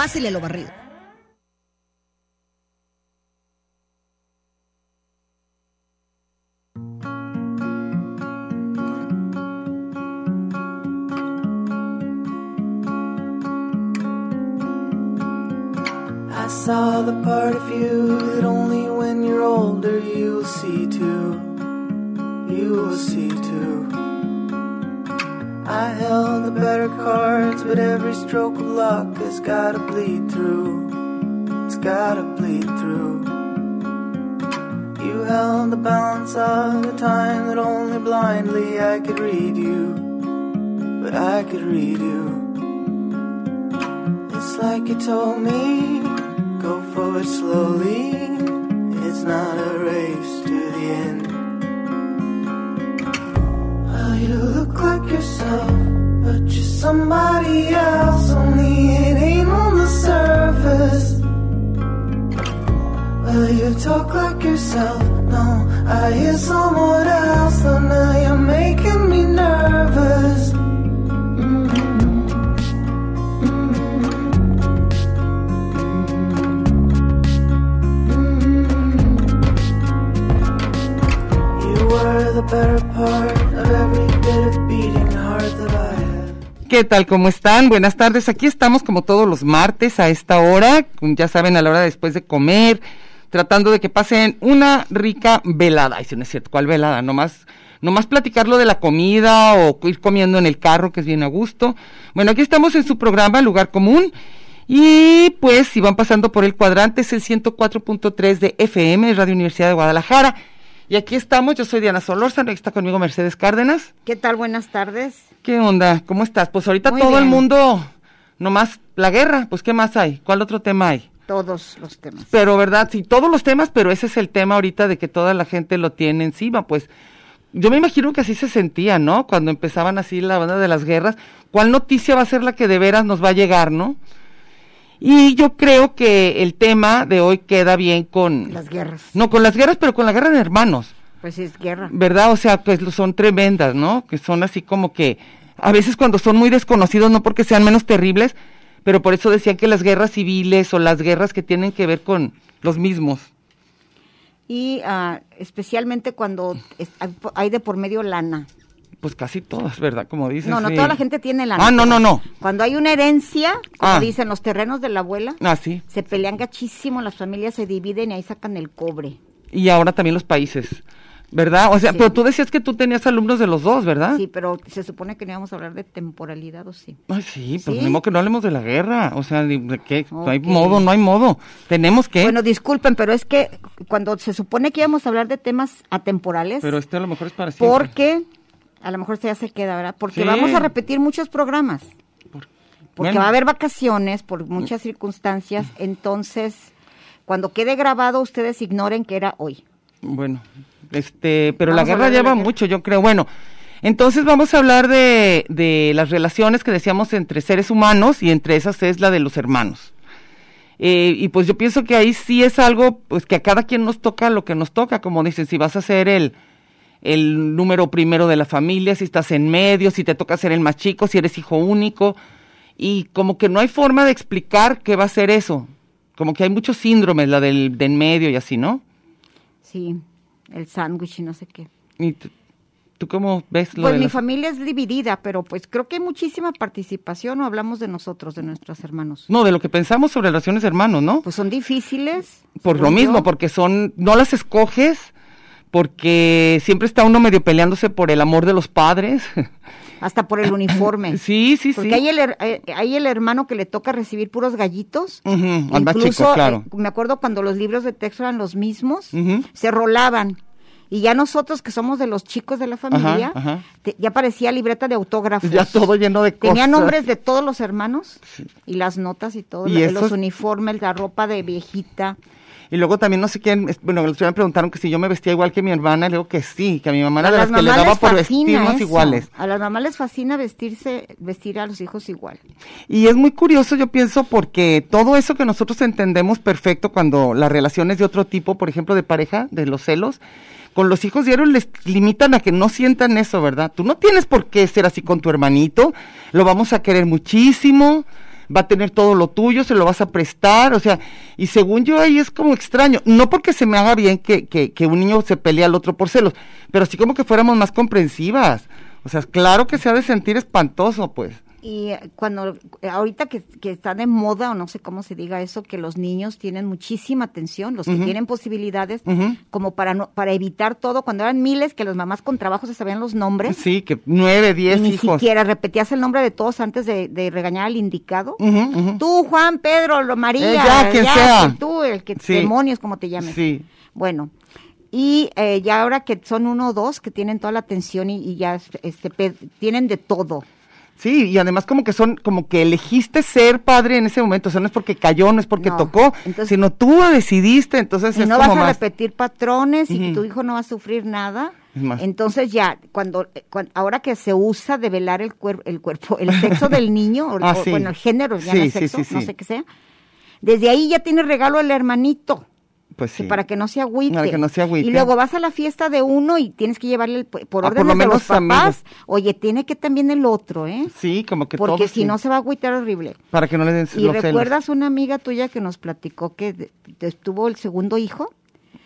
Pásele lo barrido. I saw the part of you that only when you're older you'll see too. You will see too. I held the better cards, but every stroke of luck has gotta bleed through. It's gotta bleed through. You held the balance of the time that only blindly I could read you. But I could read you. It's like you told me, go forward slowly. It's not a race to the end. You look like yourself, but you're somebody else. Only it ain't on the surface. Well, you talk like yourself. No, I hear someone else. Though now you're making me nervous. ¿Qué tal? ¿Cómo están? Buenas tardes. Aquí estamos como todos los martes a esta hora, ya saben, a la hora después de comer, tratando de que pasen una rica velada. Ay, si no es cierto, ¿cuál velada? Nomás, nomás platicarlo de la comida o ir comiendo en el carro, que es bien a gusto. Bueno, aquí estamos en su programa Lugar Común. Y pues, si van pasando por el cuadrante, es el 104.3 de FM, Radio Universidad de Guadalajara. Y aquí estamos, yo soy Diana Solórzano, está conmigo Mercedes Cárdenas. ¿Qué tal? Buenas tardes. ¿Qué onda? ¿Cómo estás? Pues ahorita Muy todo el mundo, nomás la guerra, pues ¿qué más hay? ¿Cuál otro tema hay? Todos los temas. Pero, ¿verdad? Sí, todos los temas, pero ese es el tema ahorita de que toda la gente lo tiene encima, pues yo me imagino que así se sentía, ¿no? Cuando empezaban así la banda de las guerras, ¿cuál noticia va a ser la que de veras nos va a llegar, no? Y yo creo que el tema de hoy queda bien con... Las guerras. No, con las guerras, pero con la guerra de hermanos. Pues sí, es guerra. ¿verdad? O sea, pues son tremendas, ¿no? Que son así como que, a veces cuando son muy desconocidos, no porque sean menos terribles, pero por eso decían que las guerras civiles o las guerras que tienen que ver con los mismos. Y ah, especialmente cuando hay de por medio lana. Pues casi todas, ¿verdad? Como dices. No, no sí. toda la gente tiene lana. Ah, no, no, no. Cuando hay una herencia, como Ah. dicen los terrenos de la abuela, Ah, sí. se pelean gachísimo, las familias se dividen y ahí sacan el cobre. Y ahora también los países, ¿verdad? O sea, Sí. pero tú decías que tú tenías alumnos de los dos, ¿verdad? Sí, pero se supone que no íbamos a hablar de temporalidad, ¿o sí? Ay, sí, pues ¿Sí? modo que no hablemos de la guerra. O sea, de qué. No hay modo, no hay modo. Tenemos que. Bueno, disculpen, pero es que cuando se supone que íbamos a hablar de temas atemporales, pero este a lo mejor es para siempre. porque a lo mejor esto ya se queda, ¿verdad? Porque Sí. vamos a repetir muchos programas. Por- Porque Bueno. va a haber vacaciones por muchas circunstancias, entonces cuando quede grabado ustedes ignoren que era hoy. Bueno, este, pero Vamos la guerra la lleva mucho, yo creo. Bueno, entonces vamos a hablar de, de las relaciones que decíamos entre seres humanos y entre esas es la de los hermanos. Eh, y pues yo pienso que ahí sí es algo, pues que a cada quien nos toca lo que nos toca, como dicen, si vas a ser el, el número primero de la familia, si estás en medio, si te toca ser el más chico, si eres hijo único, y como que no hay forma de explicar qué va a ser eso. Como que hay muchos síndromes, la del de en medio y así, ¿no? Sí, el sándwich y no sé qué. ¿Y tú, tú cómo ves lo Pues de mi las- familia es dividida, pero pues creo que hay muchísima participación o hablamos de nosotros, de nuestros hermanos. No, de lo que pensamos sobre relaciones hermanos, ¿no? Pues son difíciles. Por lo mismo, porque son, no las escoges, porque siempre está uno medio peleándose por el amor de los padres. Hasta por el uniforme. sí, sí, Porque sí. hay el, eh, hay el hermano que le toca recibir puros gallitos. Al más Incluso, chico, claro. eh, me acuerdo cuando los libros de texto eran los mismos, se rolaban. Y ya nosotros, que somos de los chicos de la familia, ajá. te- ya parecía libreta de autógrafos. Ya todo lleno de cosas. Tenía nombres de todos los hermanos y las notas y todo, Y la- los uniformes, la ropa de viejita. Y luego también no sé quién, bueno, el otro día me preguntaron que si yo me vestía igual que mi hermana, le digo que sí, que a mi mamá era A de las las que le daba por vestirnos eso. iguales. A las mamás les fascina vestirse, vestir a los hijos igual. Y es muy curioso, yo pienso, porque todo eso que nosotros entendemos perfecto cuando las relaciones de otro tipo, por ejemplo, de pareja, de los celos, con los hijos diarios les limitan a que no sientan eso, ¿verdad? Tú no tienes por qué ser así con tu hermanito, lo vamos a querer muchísimo, va a tener todo lo tuyo, se lo vas a prestar, o sea, y según yo ahí es como extraño, no porque se me haga bien que, que, que un niño se pelea al otro por celos, pero sí como que fuéramos más comprensivas. O sea, claro que se ha de sentir espantoso, pues. Y cuando, ahorita que, que está de moda, o no sé cómo se diga eso, que los niños tienen muchísima atención, los que tienen posibilidades, como para no, para evitar todo, cuando eran miles, que las mamás con trabajo se sabían los nombres, Sí, que nueve, diez ni hijos. siquiera repetías el nombre de todos antes de, de regañar al indicado. Ujú. Tú, Juan, Pedro, lo María, Eh, ya, quien sea. tú, el que Sí. demonios, como te llames. Sí. Bueno, y eh, ya ahora que son uno o dos que tienen toda la atención y, y ya este, tienen de todo. Sí, y además como que son, como que elegiste ser padre en ese momento, o sea, no es porque cayó, no es porque No, tocó, entonces- sino tú decidiste, entonces y es no como vas a más. repetir patrones y tu hijo no va a sufrir nada. Entonces ya, cuando, eh, ahora que se usa de velar el, cuer- el cuerpo, el sexo del niño, o, Ah, o, sí. bueno, el género, ya Sí, no sexo, sí. no sé qué sea, desde ahí ya tiene regalo el hermanito. Pues sí. para que no se agüite. Para que no se agüite. Y luego vas a la fiesta de uno y tienes que llevarle el, por Ah, por orden lo de los papás. amigos. Oye, tiene que también el otro, ¿eh? Sí, como que Porque si sí. no se va a agüitar horrible. Para que no le den Y los celos. recuerdas una amiga tuya que nos platicó que tuvo el segundo hijo,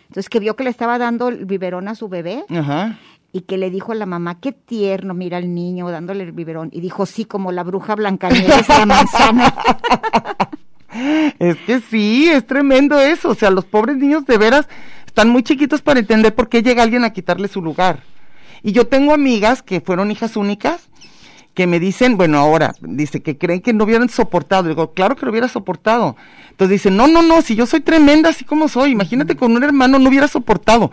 entonces que vio que le estaba dando el biberón a su bebé Ajá. y que le dijo a la mamá, qué tierno, mira al niño dándole el biberón. Y dijo, sí, como la bruja Blancanieves de la manzana. Es que sí, es tremendo eso. O sea, los pobres niños de veras están muy chiquitos para entender por qué llega alguien a quitarle su lugar. Y yo tengo amigas que fueron hijas únicas que me dicen, bueno, ahora, dice que creen que no hubieran soportado. Digo, claro que lo hubiera soportado. Entonces dicen, no, no, no, si yo soy tremenda así como soy, imagínate con un hermano no hubiera soportado.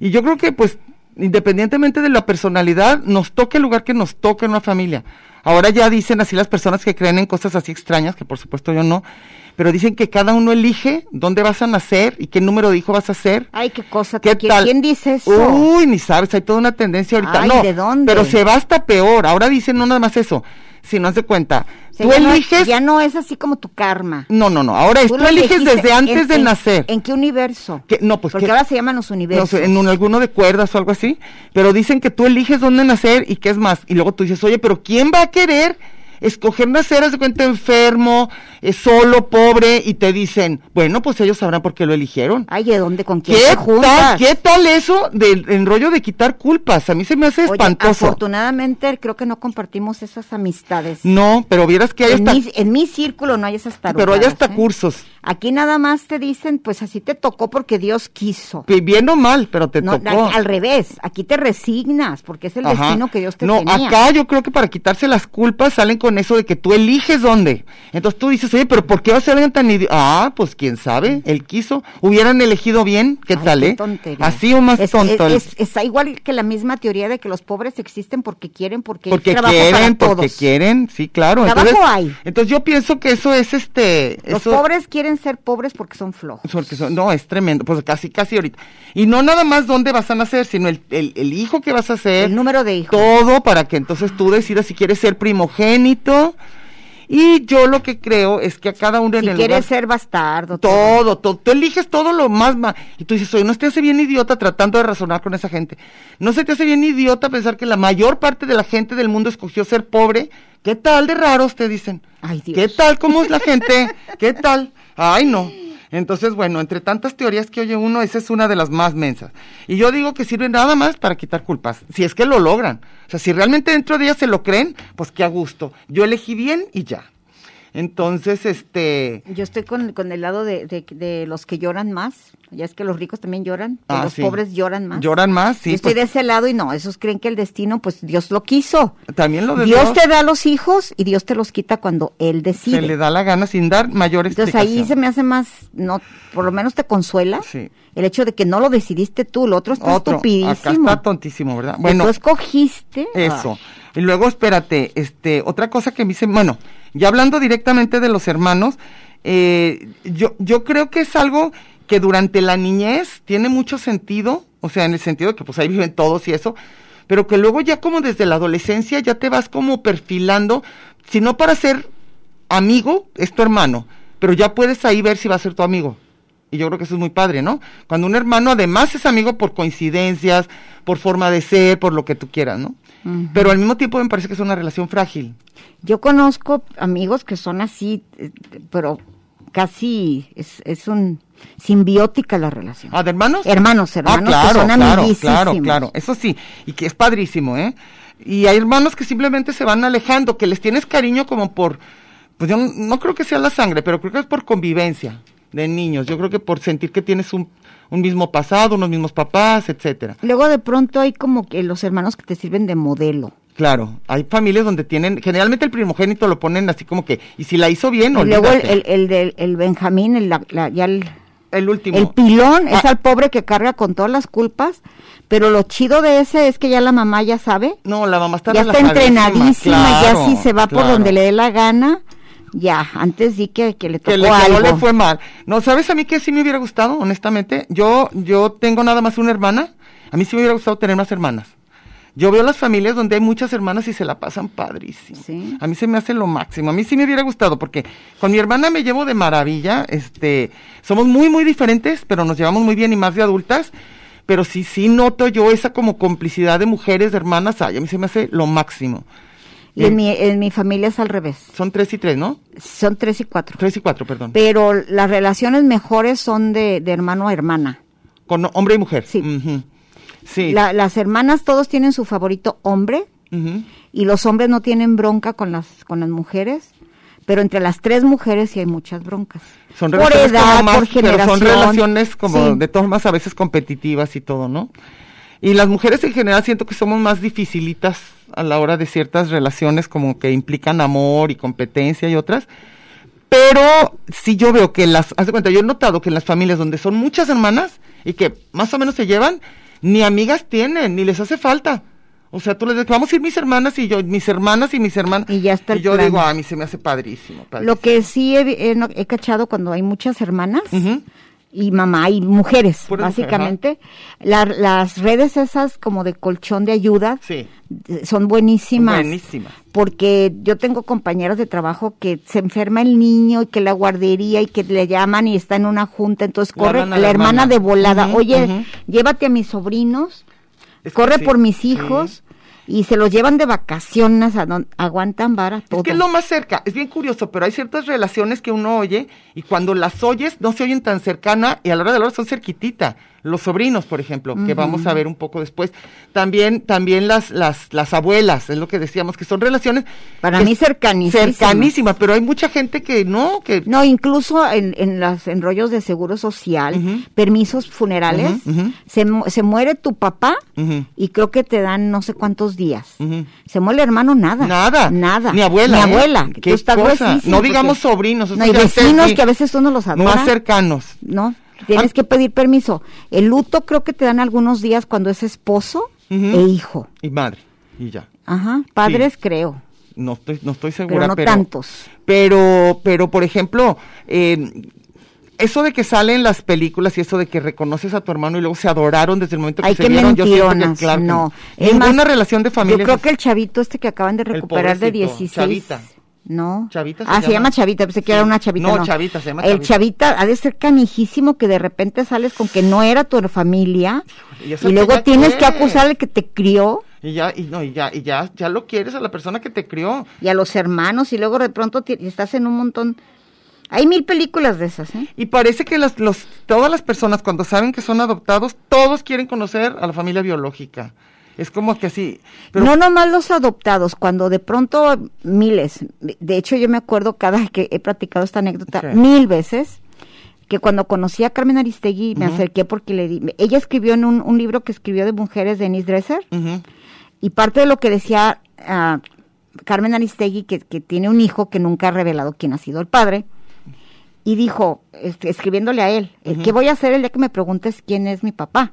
Y yo creo que, pues, independientemente de la personalidad, nos toque el lugar que nos toque en una familia. Ahora ya dicen así las personas que creen en cosas así extrañas, que por supuesto yo no, pero dicen que cada uno elige dónde vas a nacer y qué número de hijo vas a ser. Ay, qué cosa. ¿Qué ¿Quién, tal? quién dice eso? Uy, ni sabes, hay toda una tendencia ahorita. Ay, no, ¿de dónde? pero se va hasta peor. Ahora dicen no nada más eso, si no de cuenta. O sea, tú ya no- eliges. ya no es así como tu karma. No, no, no. Ahora es, tú, eliges desde antes en- de en- nacer. ¿En qué universo? Que- no, pues Porque que- ahora se llaman los no universos. sé, en un, alguno de cuerdas o algo así, pero dicen que tú eliges dónde nacer y qué es más. Y luego tú dices, oye, pero ¿quién va a querer escoger nacer, haz de cuenta, enfermo, eh, solo, pobre? Y te dicen, bueno, pues ellos sabrán por qué lo eligieron. Ay, ¿de dónde? ¿Con quién ¿Qué tal? ¿Qué tal eso del enrollo de quitar culpas? A mí se me hace Oye, espantoso. afortunadamente creo que no compartimos esas amistades. No, pero vieras que hay en, hasta, mi, en mi círculo no hay esas tarugadas. pero hay hasta ¿eh? cursos. Aquí nada más te dicen, pues así te tocó porque Dios quiso. Bien o mal, pero te No, tocó. a- al revés, aquí te resignas porque es el Ajá. destino que Dios te no, tenía. acá yo creo que para quitarse las culpas salen con eso de que tú eliges dónde. Entonces tú dices, oye, pero ¿por qué va a ser alguien tan idiota? Ah, pues quién sabe, él quiso. Hubieran elegido bien, ¿qué Ay, tal, qué eh? tontería. Así o más Es- tonto. es- es- está igual que la misma teoría de que los pobres existen porque quieren, porque, porque trabajo quieren, para porque todos. quieren, sí, claro. Trabajo entonces, hay. Entonces yo pienso que eso es este. Los eso- pobres quieren ser pobres porque son flojos. Porque son- no, es tremendo, pues casi, casi ahorita. Y no nada más dónde vas a nacer, sino el, el, el hijo que vas a hacer. El número de hijos. Todo para que entonces tú decidas si quieres ser primogénito. Y yo lo que creo es que a cada uno en Si el quieres lugar- ser bastardo. todo, todo, tú eliges todo lo más y tú dices, oye, no se te hace bien idiota tratando de razonar con esa gente. No se te hace bien idiota pensar que la mayor parte de la gente del mundo escogió ser pobre. ¿Qué tal de raros te dicen? Ay, Dios. ¿Qué tal cómo es la gente? ¿Qué tal? Ay, no. Entonces, bueno, entre tantas teorías que oye uno, esa es una de las más mensas. Y yo digo que sirve nada más para quitar culpas, si es que lo logran. O sea, si realmente dentro de ellas se lo creen, pues qué a gusto. Yo elegí bien y ya. Entonces, este, Yo estoy con, con el lado de, de- de los que lloran más. Ya es que los ricos también lloran. y Ah, los sí. pobres lloran más. lloran más, sí. Yo estoy pues, de ese lado y no, esos creen que el destino, pues Dios lo quiso. también lo de Dios te da los hijos y Dios te los quita cuando Él decide. se le da la gana sin dar mayor Entonces ahí se me hace más, no, por lo menos te consuela Sí. el hecho de que no lo decidiste tú, lo otro está Otro, acá estupidísimo. está tontísimo, ¿verdad? Bueno, tú escogiste. Eso. Y luego, espérate, este, otra cosa que me dice, bueno, ya hablando directamente de los hermanos, eh, yo, yo creo que es algo que durante la niñez tiene mucho sentido, o sea, en el sentido de que pues ahí viven todos y eso, pero que luego ya como desde la adolescencia ya te vas como perfilando, si no para ser amigo, es tu hermano, pero ya puedes ahí ver si va a ser tu amigo. Y yo creo que eso es muy padre, ¿no? Cuando un hermano además es amigo por coincidencias, por forma de ser, por lo que tú quieras, ¿no? Pero al mismo tiempo me parece que es una relación frágil. Yo conozco amigos que son así, eh, pero casi es, es un simbiótica la relación. ¿Ah, de hermanos? Hermanos, hermanos ah, claro, que son claro, claro, claro. Eso sí, y que es padrísimo, ¿eh? Y hay hermanos que simplemente se van alejando, que les tienes cariño como por, pues yo no, no creo que sea la sangre, pero creo que es por convivencia de niños. Yo creo que por sentir que tienes un, un mismo pasado, unos mismos papás, etcétera. Luego de pronto hay como que los hermanos que te sirven de modelo. Claro, hay familias donde tienen, generalmente el primogénito lo ponen así como que, y si la hizo bien, Y luego el, el, el, del- el Benjamín, el, la- la- ya el, El último. el pilón, es Ah. al pobre que carga con todas las culpas, pero lo chido de ese es que ya la mamá ya sabe, No, la mamá está ya está entrenadísima, claro, ya si se va por donde le dé la gana, ya, antes sí que, que le tocó que, le, que algo. no le fue mal. No, ¿sabes a mí que sí me hubiera gustado, honestamente? Yo, yo tengo nada más una hermana. A mí sí me hubiera gustado tener más hermanas. Yo veo las familias donde hay muchas hermanas y se la pasan padrísimo. Sí. A mí se me hace lo máximo. A mí sí me hubiera gustado porque con mi hermana me llevo de maravilla. Este, somos muy, muy diferentes, pero nos llevamos muy bien y más de adultas. Pero sí, sí noto yo esa como complicidad de mujeres, de hermanas. Ay, a mí se me hace lo máximo. Y en mi, en mi familia es al revés, Son tres y tres, ¿no? son tres y cuatro. Tres y cuatro, perdón. Pero las relaciones mejores son de, de hermano a hermana. Con hombre y mujer. Sí. Sí. La- las hermanas todos tienen su favorito hombre y los hombres no tienen bronca con las con las mujeres, pero entre las tres mujeres sí hay muchas broncas. Son por relaciones edad, como más, por pero generación. son relaciones como Sí. de todas a veces competitivas y todo, ¿no? Y las mujeres en general siento que somos más dificilitas a la hora de ciertas relaciones como que implican amor y competencia y otras. Pero sí yo veo que las, haz de cuenta, yo he notado que en las familias donde son muchas hermanas y que más o menos se llevan, ni amigas tienen, ni les hace falta. O sea, tú les dices, vamos a ir mis hermanas y yo, mis hermanas y mis hermanas. Y ya está el yo plan. digo, "Ah, a mí se me hace padrísimo. padrísimo. Lo que sí he, he no- he cachado cuando hay muchas hermanas Ujú. Y mamá y mujeres, básicamente, la- las redes esas como de colchón de ayuda Sí. son buenísimas. Buenísimas. Porque yo tengo compañeras de trabajo que se enferma el niño y que la guardería y que le llaman y está en una junta, entonces corre la, hermana, hermana. de volada, oye, llévate a mis sobrinos, Es corre sí, por mis sí. Y se los llevan de vacaciones, a don- aguantan vara, todo. Es que es lo más cerca, es bien curioso, pero hay ciertas relaciones que uno oye y cuando las oyes no se oyen tan cercana y a la hora de la hora son cerquitita. Los sobrinos, por ejemplo, que vamos a ver un poco después. También, también las, las, las abuelas, es lo que decíamos, que son relaciones. Para mí cercanísimas. Cercanísimas, pero hay mucha gente que no, que No, incluso en, en los enrollos de seguro social, permisos funerales. Se, se muere tu papá y creo que te dan no sé cuántos días. Se muere el hermano, nada. Nada. Nada. Ni abuela. Ni ¿eh? abuela. que No digamos sobrinos. No, vecinos sí. que a veces uno los adora. Más cercanos. No, tienes Ah. que pedir permiso. El luto creo que te dan algunos días cuando es esposo e hijo. Y madre. Y ya. Ajá, padres creo, No estoy, no estoy segura, pero no pero. tantos. Pero, pero por ejemplo, eh, eso de que salen las películas y eso de que reconoces a tu hermano y luego se adoraron desde el momento que Ay, se vieron, yo siento que claro no. Es Ninguna más, relación de familia. Yo creo que el chavito este que acaban de recuperar de pobrecito, 16. Chavita. No. Chavita se ah, se llama. llama Chavita, pensé que Sí. era una chavita. No, No, Chavita, se llama El Chavita. Chavita ha de ser canijísimo que de repente sales con que no era tu familia ¿y luego tienes qué? que acusar al que te crió Y ya, y no, y ya, y ya, ya lo quieres a la persona que te crió. y a los hermanos y luego de pronto estás en un montón. Hay mil películas de esas, ¿eh? Y parece que las, los, todas las personas cuando saben que son adoptados, todos quieren conocer a la familia biológica. Es como que así. Pero, No nomás los adoptados, cuando de pronto miles, de hecho yo me acuerdo cada que he platicado esta anécdota mil veces, que cuando conocí a Carmen Aristegui me acerqué porque le di, ella escribió en un, un libro que escribió de mujeres de Denise Dresser, y parte de lo que decía ah, Carmen Aristegui, que, que tiene un hijo que nunca ha revelado quién ha sido el padre, y dijo, este, escribiéndole a él, eh, ¿qué voy a hacer el día que me preguntes quién es mi papá?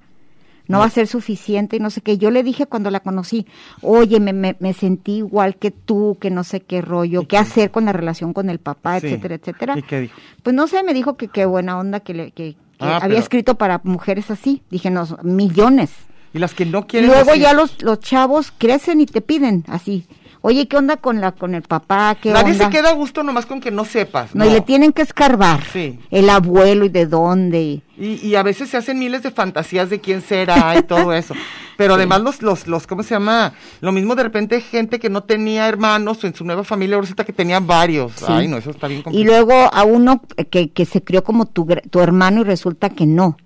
No va a ser suficiente y no sé qué. Yo le dije cuando la conocí, oye, me, me, me sentí igual que tú, que no sé qué rollo, qué hacer con la relación con el papá, Sí. etcétera, etcétera. ¿Y qué dijo? Pues no sé, me dijo que qué buena onda que, le, que, que Ah, había pero- escrito para mujeres así. Dije, no, millones. Y las que no quieren. luego decir- ya los, los chavos crecen y te piden así. Oye, ¿qué onda con la con el papá? ¿Qué Nadie onda? se queda a gusto nomás con que no sepas. no, No, y le tienen que escarbar. Sí. El abuelo y de dónde. y- Y, y a veces se hacen miles de fantasías de quién será y todo eso. Pero además los, los, los, ¿cómo se llama? Lo mismo de repente gente que no tenía hermanos en su nueva familia resulta que tenían varios. Sí. Ay, no, eso está bien Y complicado. luego a uno que, que se crió como tu, tu hermano y resulta que no.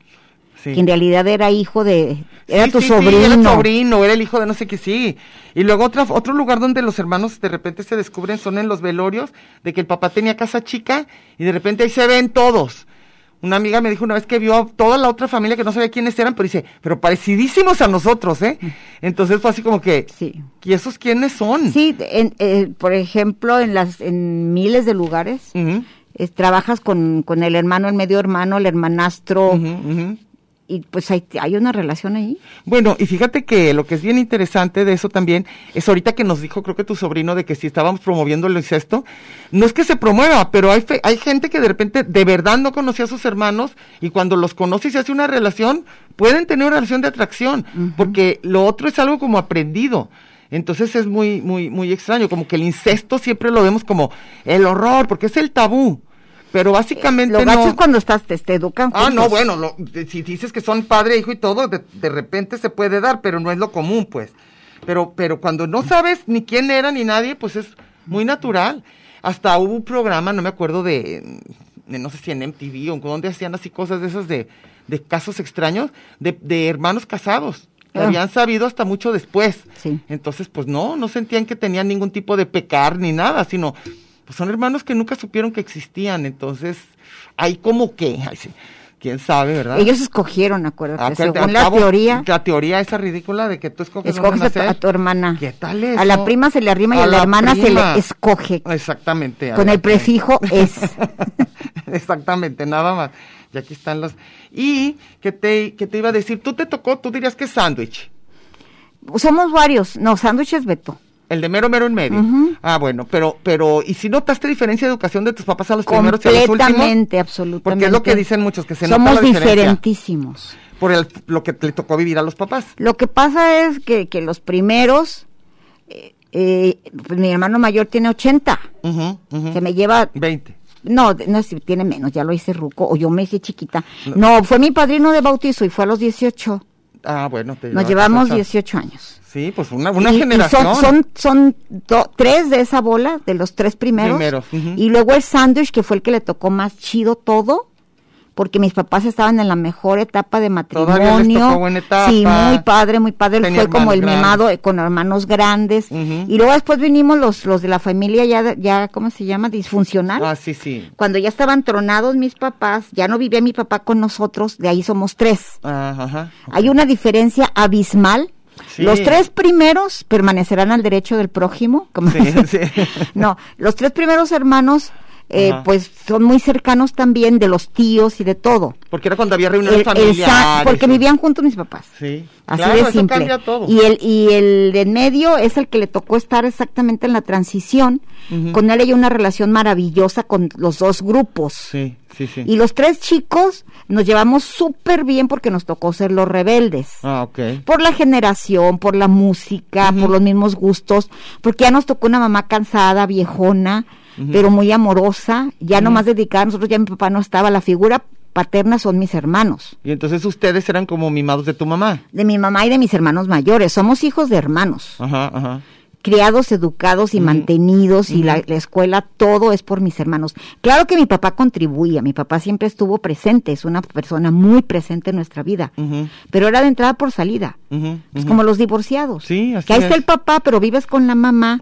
Sí. Que en realidad era hijo de... Era Sí, tu sí, sobrino. era el sobrino, era el hijo de no sé qué, sí. Y luego otra, otro lugar donde los hermanos de repente se descubren son en los velorios, de que el papá tenía casa chica y de repente ahí se ven todos. Una amiga me dijo una vez que vio a toda la otra familia que no sabía quiénes eran, pero dice, pero parecidísimos a nosotros, ¿eh? Entonces fue así como que, Sí. ¿y esos quiénes son? Sí, en, eh, por ejemplo, en las en miles de lugares trabajas con, con el hermano, el medio hermano, el hermanastro. Y pues hay, hay una relación ahí. Bueno, y fíjate que lo que es bien interesante de eso también es ahorita que nos dijo, creo que tu sobrino, de que si estábamos promoviendo el incesto, no es que se promueva, pero hay, fe- hay gente que de repente de verdad no conocía a sus hermanos y cuando los conoce y se hace una relación, pueden tener una relación de atracción, porque lo otro es algo como aprendido. Entonces es muy, muy, muy extraño, como que el incesto siempre lo vemos como el horror, porque es el tabú. Pero básicamente Lo gacho no. es cuando estás, te, te educan Ah, no, bueno, lo- si dices que son padre, hijo y todo, de, de repente se puede dar, pero no es lo común, pues. Pero, pero cuando no sabes ni quién era ni nadie, pues es muy natural. Hasta hubo un programa, no me acuerdo de, de no sé si en MTV o donde hacían así cosas de esas de, de casos extraños, de, de hermanos casados. que Ah. habían sabido hasta mucho después. Sí. Entonces, pues no, no sentían que tenían ningún tipo de pecar ni nada, sino, pues son hermanos que nunca supieron que existían. Entonces, hay como que, ay, sí, quién sabe, ¿verdad? Ellos escogieron, acuérdate, Ah, que según la cabo, teoría, La teoría esa ridícula de que tú escoges a tu, a tu hermana. ¿Qué tal eso? A la prima se le arrima y A a la, la hermana se le escoge. Exactamente. Con el prefijo es. Exactamente, nada más. Y aquí están las... Y, ¿qué te, qué te iba a decir? Tú te tocó, tú dirías que es sándwich. Somos varios. No, sándwiches Beto. El de mero mero en medio. Ujú. Ah, bueno, pero, pero, ¿y si notaste diferencia de educación de tus papás a los primeros y a los últimos? Completamente, absolutamente. Porque es lo que dicen muchos, que se nota Somos la diferencia. diferentísimos. Por el, lo que le tocó vivir a los papás. Lo que pasa es que, que los primeros, eh, eh, pues mi hermano mayor tiene 80, Ujú, ujú. se me lleva, 20. no, no si tiene menos, ya lo hice ruco, o yo me hice chiquita. No, fue mi padrino de bautizo y fue a los 18. Ah, bueno. Te Nos llevamos esa- 18 años. Sí, pues una, una Y- y generación. son son, son do- tres de esa bola, de los tres primeros. Y luego el sándwich, que fue el que le tocó más chido todo, porque mis papás estaban en la mejor etapa de matrimonio. buena etapa. Sí, muy padre, muy padre. Tenía fue como el grandes. mimado eh, con hermanos grandes. Y luego después vinimos los, los de la familia ya, ya, ¿cómo se llama? Disfuncional. Ah, sí, sí. Cuando ya estaban tronados mis papás, ya no vivía mi papá con nosotros, de ahí somos tres. Ah, Ajá. Hay una diferencia abismal. Sí. Los tres primeros permanecerán al derecho del prójimo. Sí, sí. no, los tres primeros hermanos, eh, pues son muy cercanos también de los tíos y de todo. Porque era cuando había reuniones familiares. porque vivían juntos mis papás. Sí. Así claro, de simple. todo. Y el, y el de en medio es el que le tocó estar exactamente en la transición. Con él hay una relación maravillosa con los dos grupos. Sí, sí, sí. Y los tres chicos nos llevamos súper bien porque nos tocó ser los rebeldes. Ah, ok. Por la generación, por la música, por los mismos gustos, porque ya nos tocó una mamá cansada, viejona, Pero muy amorosa, ya Ujú. nomás dedicada, a nosotros ya mi papá no estaba, la figura paterna son mis hermanos, Y entonces ustedes eran como mimados de tu mamá. de mi mamá y de mis hermanos mayores, somos hijos de hermanos. Ajá, ajá. criados, educados y mantenidos y la, escuela, todo es por mis hermanos. Claro que mi papá contribuía, mi papá siempre estuvo presente, es una persona muy presente en nuestra vida, pero era de entrada por salida. Es como los divorciados. Sí, así que ahí está es. el papá, pero vives con la mamá.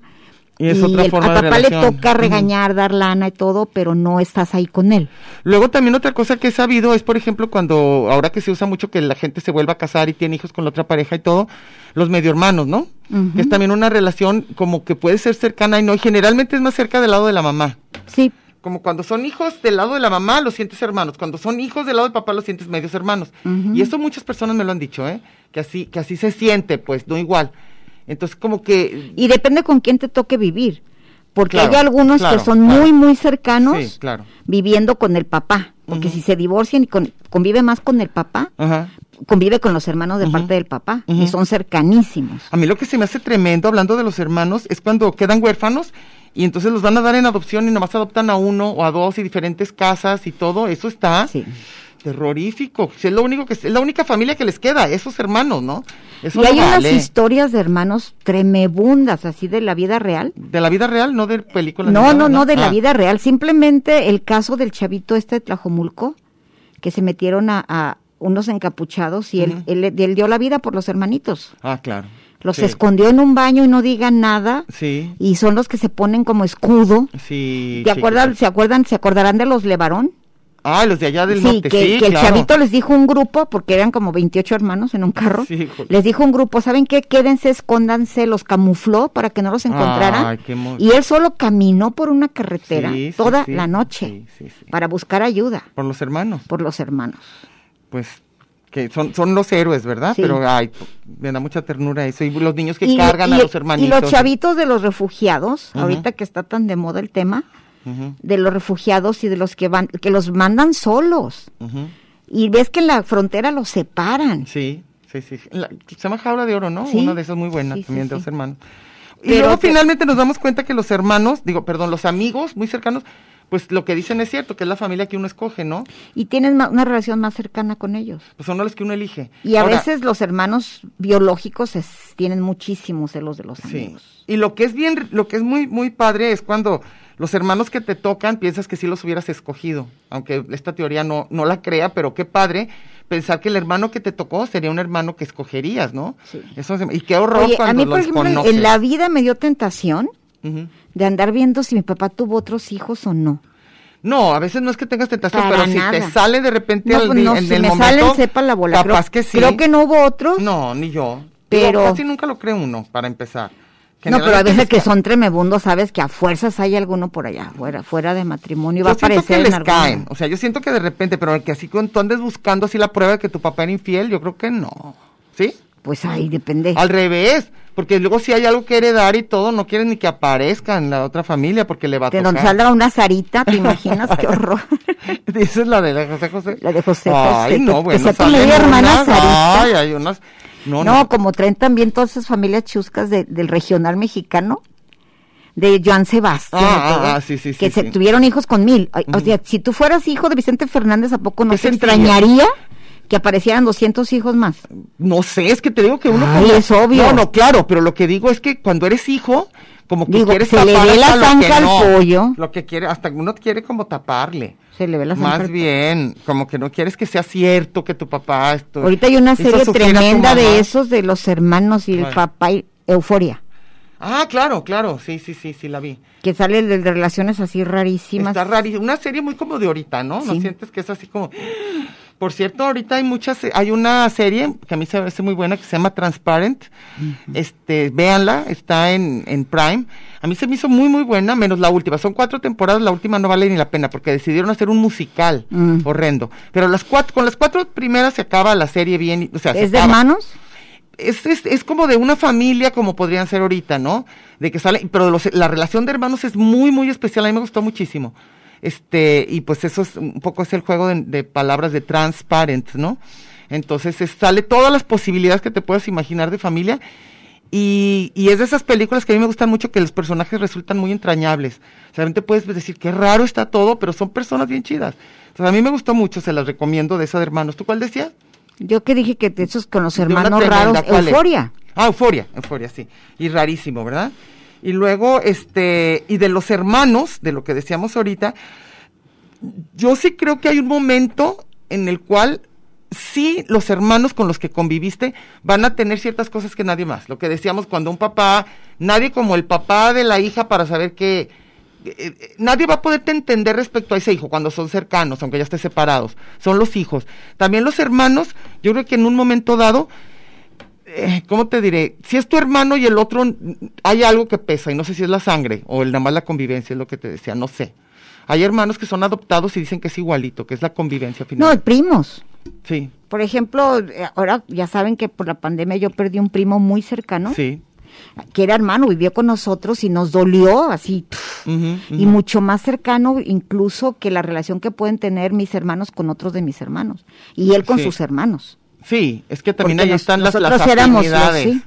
Y es otra el- forma al de papá le toca regañar, dar lana y todo, pero no estás ahí con él. Luego también otra cosa que he sabido es, por ejemplo, cuando ahora que se usa mucho que la gente se vuelva a casar y tiene hijos con la otra pareja y todo, los medio hermanos, ¿no? Que es también una relación como que puede ser cercana y no, y generalmente es más cerca del lado de la mamá. Sí, Como cuando son hijos del lado de la mamá, los sientes hermanos. Cuando son hijos del lado del papá, los sientes medios hermanos. Y eso muchas personas me lo han dicho, ¿eh? Que así, que así se siente, pues, no igual. Entonces, como que... y depende con quién te toque vivir. Porque Claro, hay algunos claro, que son claro. muy, muy cercanos Sí, viviendo con el papá. Porque si se divorcian y con- convive más con el papá, convive con los hermanos de parte del papá. Y son cercanísimos. A mí lo que se me hace tremendo, hablando de los hermanos, es cuando quedan huérfanos y entonces los van a dar en adopción y nomás adoptan a uno o a dos y diferentes casas y todo. Eso está Sí. Terrorífico. Es lo único que es la única familia que les queda, esos hermanos, ¿no? Eso y hay no unas historias de hermanos tremebundas, así de la vida real. de la vida real, no de películas. No, no, no, de la Ah. vida real. Simplemente el caso del chavito este de Tlajomulco, que se metieron a, a unos encapuchados y él, él, él dio la vida por los hermanitos. Ah, claro. Los Sí. escondió en un baño y no digan nada. Sí, Y son los que se ponen como escudo. sí. ¿Te acuerdan, se acuerdan, se acordarán de los Levarón? Ah, los de allá del Sí, norte, que, sí, que el chavito les dijo un grupo, porque eran como 28 hermanos en un carro, Sí, les dijo un grupo, ¿saben qué? Quédense, escóndanse, los camufló para que no los encontraran. Ay, qué y él solo caminó por una carretera Sí, toda la noche para buscar ayuda Por los hermanos. por los hermanos. Pues que son, son los héroes, ¿verdad? Sí. Pero, ay, me da mucha ternura eso. Y los niños que y, cargan y- a los y hermanitos. los chavitos de los refugiados, ahorita que está tan de moda el tema, De los refugiados y de los que van, que los mandan solos. Y ves que en la frontera los separan. Sí, sí, sí. La- se llama Jaula de Oro, ¿no? Sí. Una de esas muy buenas, Sí, sí, también de los hermanos. Y Pero luego que- finalmente nos damos cuenta que los hermanos, digo, perdón, los amigos muy cercanos, pues lo que dicen es cierto, que es la familia que uno escoge, ¿no? Y tienes una relación más cercana con ellos. Pues son los que uno elige. Y a Ahora, veces los hermanos biológicos es- tienen muchísimos celos de los Sí. amigos. Y lo que es bien, lo que es muy, muy padre es cuando los hermanos que te tocan piensas que sí los hubieras escogido. Aunque esta teoría no, no la crea, pero qué padre pensar que el hermano que te tocó sería un hermano que escogerías, ¿no? Sí. Eso es- y qué horror Oye, a cuando mí, por los ejemplo, en- conoces. en la vida me dio tentación de andar viendo si mi papá tuvo otros hijos o no. No, a veces no es que tengas tentación, Para pero si te sale de repente No, al pues no, en si el me momento, salen, sepa la bola. Capaz creo, que sí. Creo que no hubo otros. No, ni yo. Pero- Digo, casi nunca lo cree uno, para empezar. No, pero a veces que son tremebundos, sabes que a fuerzas hay alguno por allá, fuera, fuera de matrimonio, va a aparecer que en les alguna- caen. O sea, yo siento que de repente, pero el que así tú andes buscando así la prueba de que tu papá era infiel, yo creo que no. ¿Sí? Pues ahí depende. Al revés. Porque luego si hay algo que heredar y todo, no quieren ni que aparezca en la otra familia porque le va a De tocar. donde salga una Sarita, ¿te imaginas? Qué horror. Esa es la de José José. La de José Ay, José, no, que- que bueno, salen media hermana Sarita. Ay, hay unas... No, No, no. como traen también todas esas familias chuscas de- del regional mexicano, de Joan Sebastián, Ah, ah, ah, sí, sí, que sí, se tuvieron hijos con mil. O sea, si tú fueras hijo de Vicente Fernández, ¿a poco no ¿Qué te extrañaría que aparecieran 200 hijos más? No sé, es que te digo que uno... Ay, como- es obvio. No, no, claro, pero lo que digo es que cuando eres hijo, como que Digo, quieres se le la hasta lo que al no. pollo. Lo que quiere, hasta uno quiere como taparle. Se le ve la Más bien, como que no quieres que sea cierto que tu papá esto Ahorita hay una serie tremenda de esos, de los hermanos y el papá y Euforia, Ah, claro, claro, sí, sí, sí, sí la vi. que sale de, relaciones así rarísimas. Está rarísimo, una serie muy como de ahorita, ¿no? ¿No sientes que es así como Por cierto, ahorita hay muchas hay una serie que a mí se me parece muy buena que se llama Transparent. Este, véanla, está en en Prime. A mí se me hizo muy muy buena, menos la última. Son cuatro temporadas, la última no vale ni la pena porque decidieron hacer un musical Mm. horrendo. Pero las cuatro con las cuatro primeras se acaba la serie bien, o sea, se ¿Es de hermanos? es, es, es como de una familia como podrían ser ahorita, ¿no? De que sale, pero los- la relación de hermanos es muy, muy especial, a mí me gustó muchísimo. Este, y pues eso es un poco es el juego de, de palabras de transparent, ¿no? Entonces es- sale todas las posibilidades que te puedas imaginar de familia y, y es de esas películas que a mí me gustan mucho que los personajes resultan muy entrañables. O sea, realmente puedes decir qué raro está todo, pero son personas bien chidas. Entonces a mí me gustó mucho, se las recomiendo de esa de hermanos. ¿Tú cuál decías? Yo que dije que de esos con los hermanos tremenda, raros, euforia. Ah, euforia, euforia, sí. Y rarísimo, ¿verdad? Y luego, este, y de los hermanos, de lo que decíamos ahorita, yo sí creo que hay un momento en el cual sí los hermanos con los que conviviste van a tener ciertas cosas que nadie más. Lo que decíamos cuando un papá, nadie como el papá de la hija para saber que eh, eh, nadie va a poderte entender respecto a ese hijo cuando son cercanos, aunque ya estés separados. Son los hijos. También los hermanos, yo creo que en un momento dado eh, ¿cómo te diré? Si es tu hermano y el otro, hay algo que pesa, y no sé si es la sangre o el, nada más la convivencia, es lo que te decía, no sé. Hay hermanos que son adoptados y dicen que es igualito, que es la convivencia No, final. primos. sí, Por ejemplo, eh, ahora ya saben que por la pandemia yo perdí un primo muy cercano, sí. que era hermano, vivió con nosotros y nos dolió así. Y mucho más cercano incluso que la relación que pueden tener mis hermanos con otros de mis hermanos. Y él con Sí. sus hermanos. Sí, es que también Porque ahí están las, las los- afinidades. sí.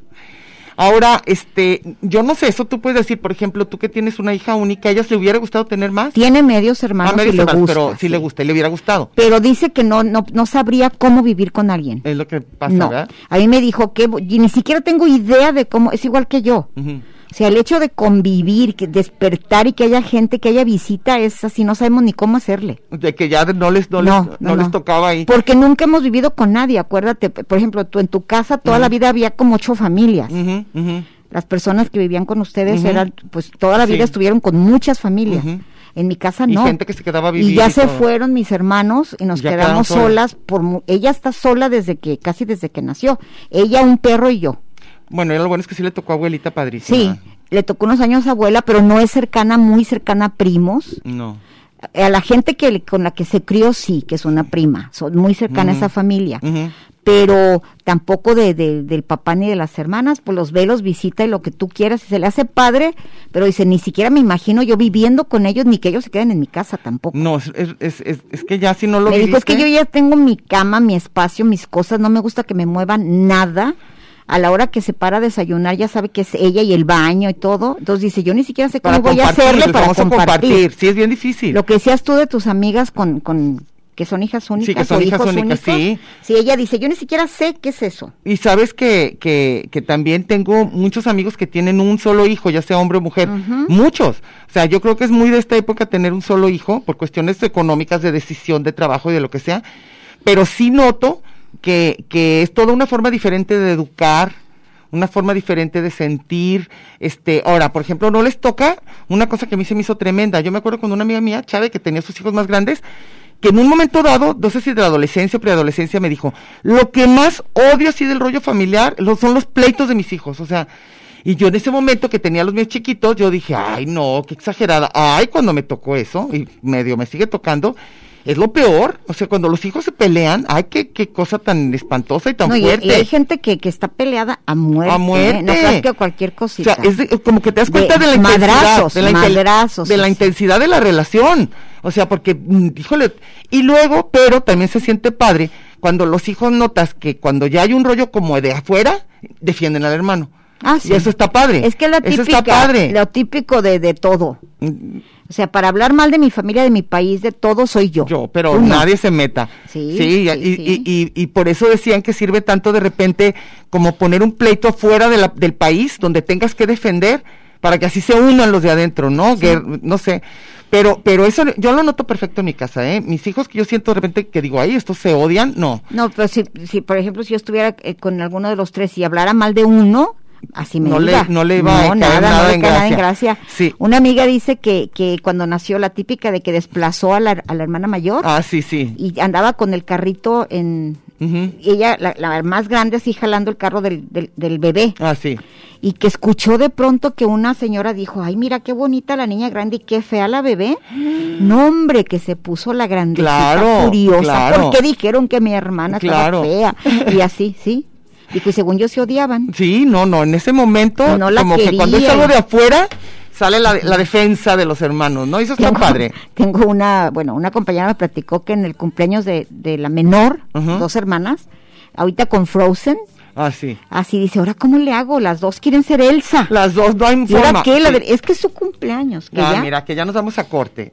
Ahora, este, yo no sé, eso tú puedes decir, por ejemplo, tú que tienes una hija única, ¿a ella le hubiera gustado tener más? Tiene medios hermanos Ah, me y dice le más, gusta. pero sí, le gusta, y le hubiera gustado. Pero dice que no, no, no sabría cómo vivir con alguien. Es lo que pasa, no, ¿verdad? a mí me dijo que y ni siquiera tengo idea de cómo, es igual que yo. Ujú. O sea, el hecho de convivir, que despertar y que haya gente, que haya visita, es así, no sabemos ni cómo hacerle. De que ya no les, no, No, les, no, les tocaba ahí. Porque nunca hemos vivido con nadie, acuérdate. Por ejemplo, tú en tu casa toda la vida había como ocho familias. Las personas que vivían con ustedes eran, pues toda la vida Sí. estuvieron con muchas familias. En mi casa Y no. gente que se quedaba vivir Y ya y se fueron mis hermanos y nos Ya quedamos solas. solas. por Ella está sola desde que, casi desde que nació. Ella, un perro y yo. Bueno, y lo bueno es que sí le tocó abuelita padrísima. Sí, le tocó unos años a abuela, pero no es cercana, muy cercana a primos. No. A la gente que le- con la que se crió, sí, que es una prima, son muy cercana a esa familia. Pero tampoco de, de- del papá ni de las hermanas, pues los ve, los visita y lo que tú quieras, y se le hace padre, pero dice, ni siquiera me imagino yo viviendo con ellos, ni que ellos se queden en mi casa tampoco. No, es, es, es, es- que ya si no lo me dijo, es que yo viviste- ya tengo mi cama, mi espacio, mis cosas, no me gusta que me muevan nada. A la hora que se para a desayunar, ya sabe que es ella y el baño y todo. Entonces dice, yo ni siquiera sé cómo para voy a compartir, hacerle para famoso compartir. Sí, es bien difícil. Lo que decías tú de tus amigas con, con que son hijas únicas que son o hijas hijos únicas, únicos. sí. Sí, ella dice, yo ni siquiera sé qué es eso. Y sabes que, que, que también tengo muchos amigos que tienen un solo hijo, ya sea hombre o mujer. Muchos. O sea, yo creo que es muy de esta época tener un solo hijo por cuestiones económicas, de decisión, de trabajo y de lo que sea. Pero sí noto que, que es toda una forma diferente de educar, una forma diferente de sentir. Este, ahora, por ejemplo, no les toca una cosa que a mí se me hizo tremenda. Yo me acuerdo cuando una amiga mía, Chávez, que tenía sus hijos más grandes, que en un momento dado, no sé si de la adolescencia o preadolescencia, me dijo, lo que más odio así del rollo familiar lo- son los pleitos de mis hijos, o sea, y yo en ese momento que tenía los míos chiquitos, yo dije, ay no, qué exagerada, ay cuando me tocó eso, y medio me sigue tocando, es lo peor, o sea, cuando los hijos se pelean, ay qué, qué cosa tan espantosa y tan No, fuerte. y hay gente que, que está peleada a muerte. A muerte. ¿eh? No creas que cualquier O cosita. sea, es de- como que te das cuenta de, la intensidad, madrazos, de la, madrazos, de la sí. intensidad de la relación. O sea, porque, mm, híjole, y luego, pero también se siente padre cuando los hijos notas que cuando ya hay un rollo como de afuera, defienden al hermano. Ah, sí. Y eso está padre. Es que la Eso típica, está padre. lo típico de, de todo. O sea, para hablar mal de mi familia, de mi país, de todo, soy yo. Yo, pero nadie se meta. Sí, y, sí, y, sí. Y, y- y por eso decían que sirve tanto de repente como poner un pleito fuera de la- del país donde tengas que defender para que así se unan los de adentro, ¿no? No sé. Pero, pero eso yo lo noto perfecto en mi casa, ¿eh? Mis hijos que yo siento de repente que digo, ay, estos se odian, no. No, pero si, si, por ejemplo, si yo estuviera eh, con alguno de los tres y hablara mal de uno, así me No le- no le iba a caer nada, nada no le en nada en gracia. Sí. Una amiga dice que, que cuando nació la típica de que desplazó a la, a la hermana mayor Ah, sí, sí. y andaba con el carrito en... Ella, la, la más grande, así jalando el carro del, del, del bebé. Ah, sí. y que escuchó de pronto que una señora dijo, ay, mira qué bonita la niña grande y qué fea la bebé. No, hombre, que se puso la grandecita Claro, furiosa claro. porque dijeron que mi hermana Claro. estaba fea. Y así, sí. Dijo, y según yo se odiaban. Sí, no, no, en ese momento, No la como que cuando es algo de afuera, sale la, la defensa de los hermanos, ¿no? Eso está Tengo, padre. tengo una, bueno, una compañera me platicó que en el cumpleaños de, de la menor, dos hermanas, ahorita con Frozen, Ah, sí. así dice, ahora cómo le hago, las dos quieren ser Elsa. Las dos no hay ¿Y ahora forma. qué? La Sí. de- es que es su cumpleaños, que Ah, ya. mira, que ya nos vamos a corte.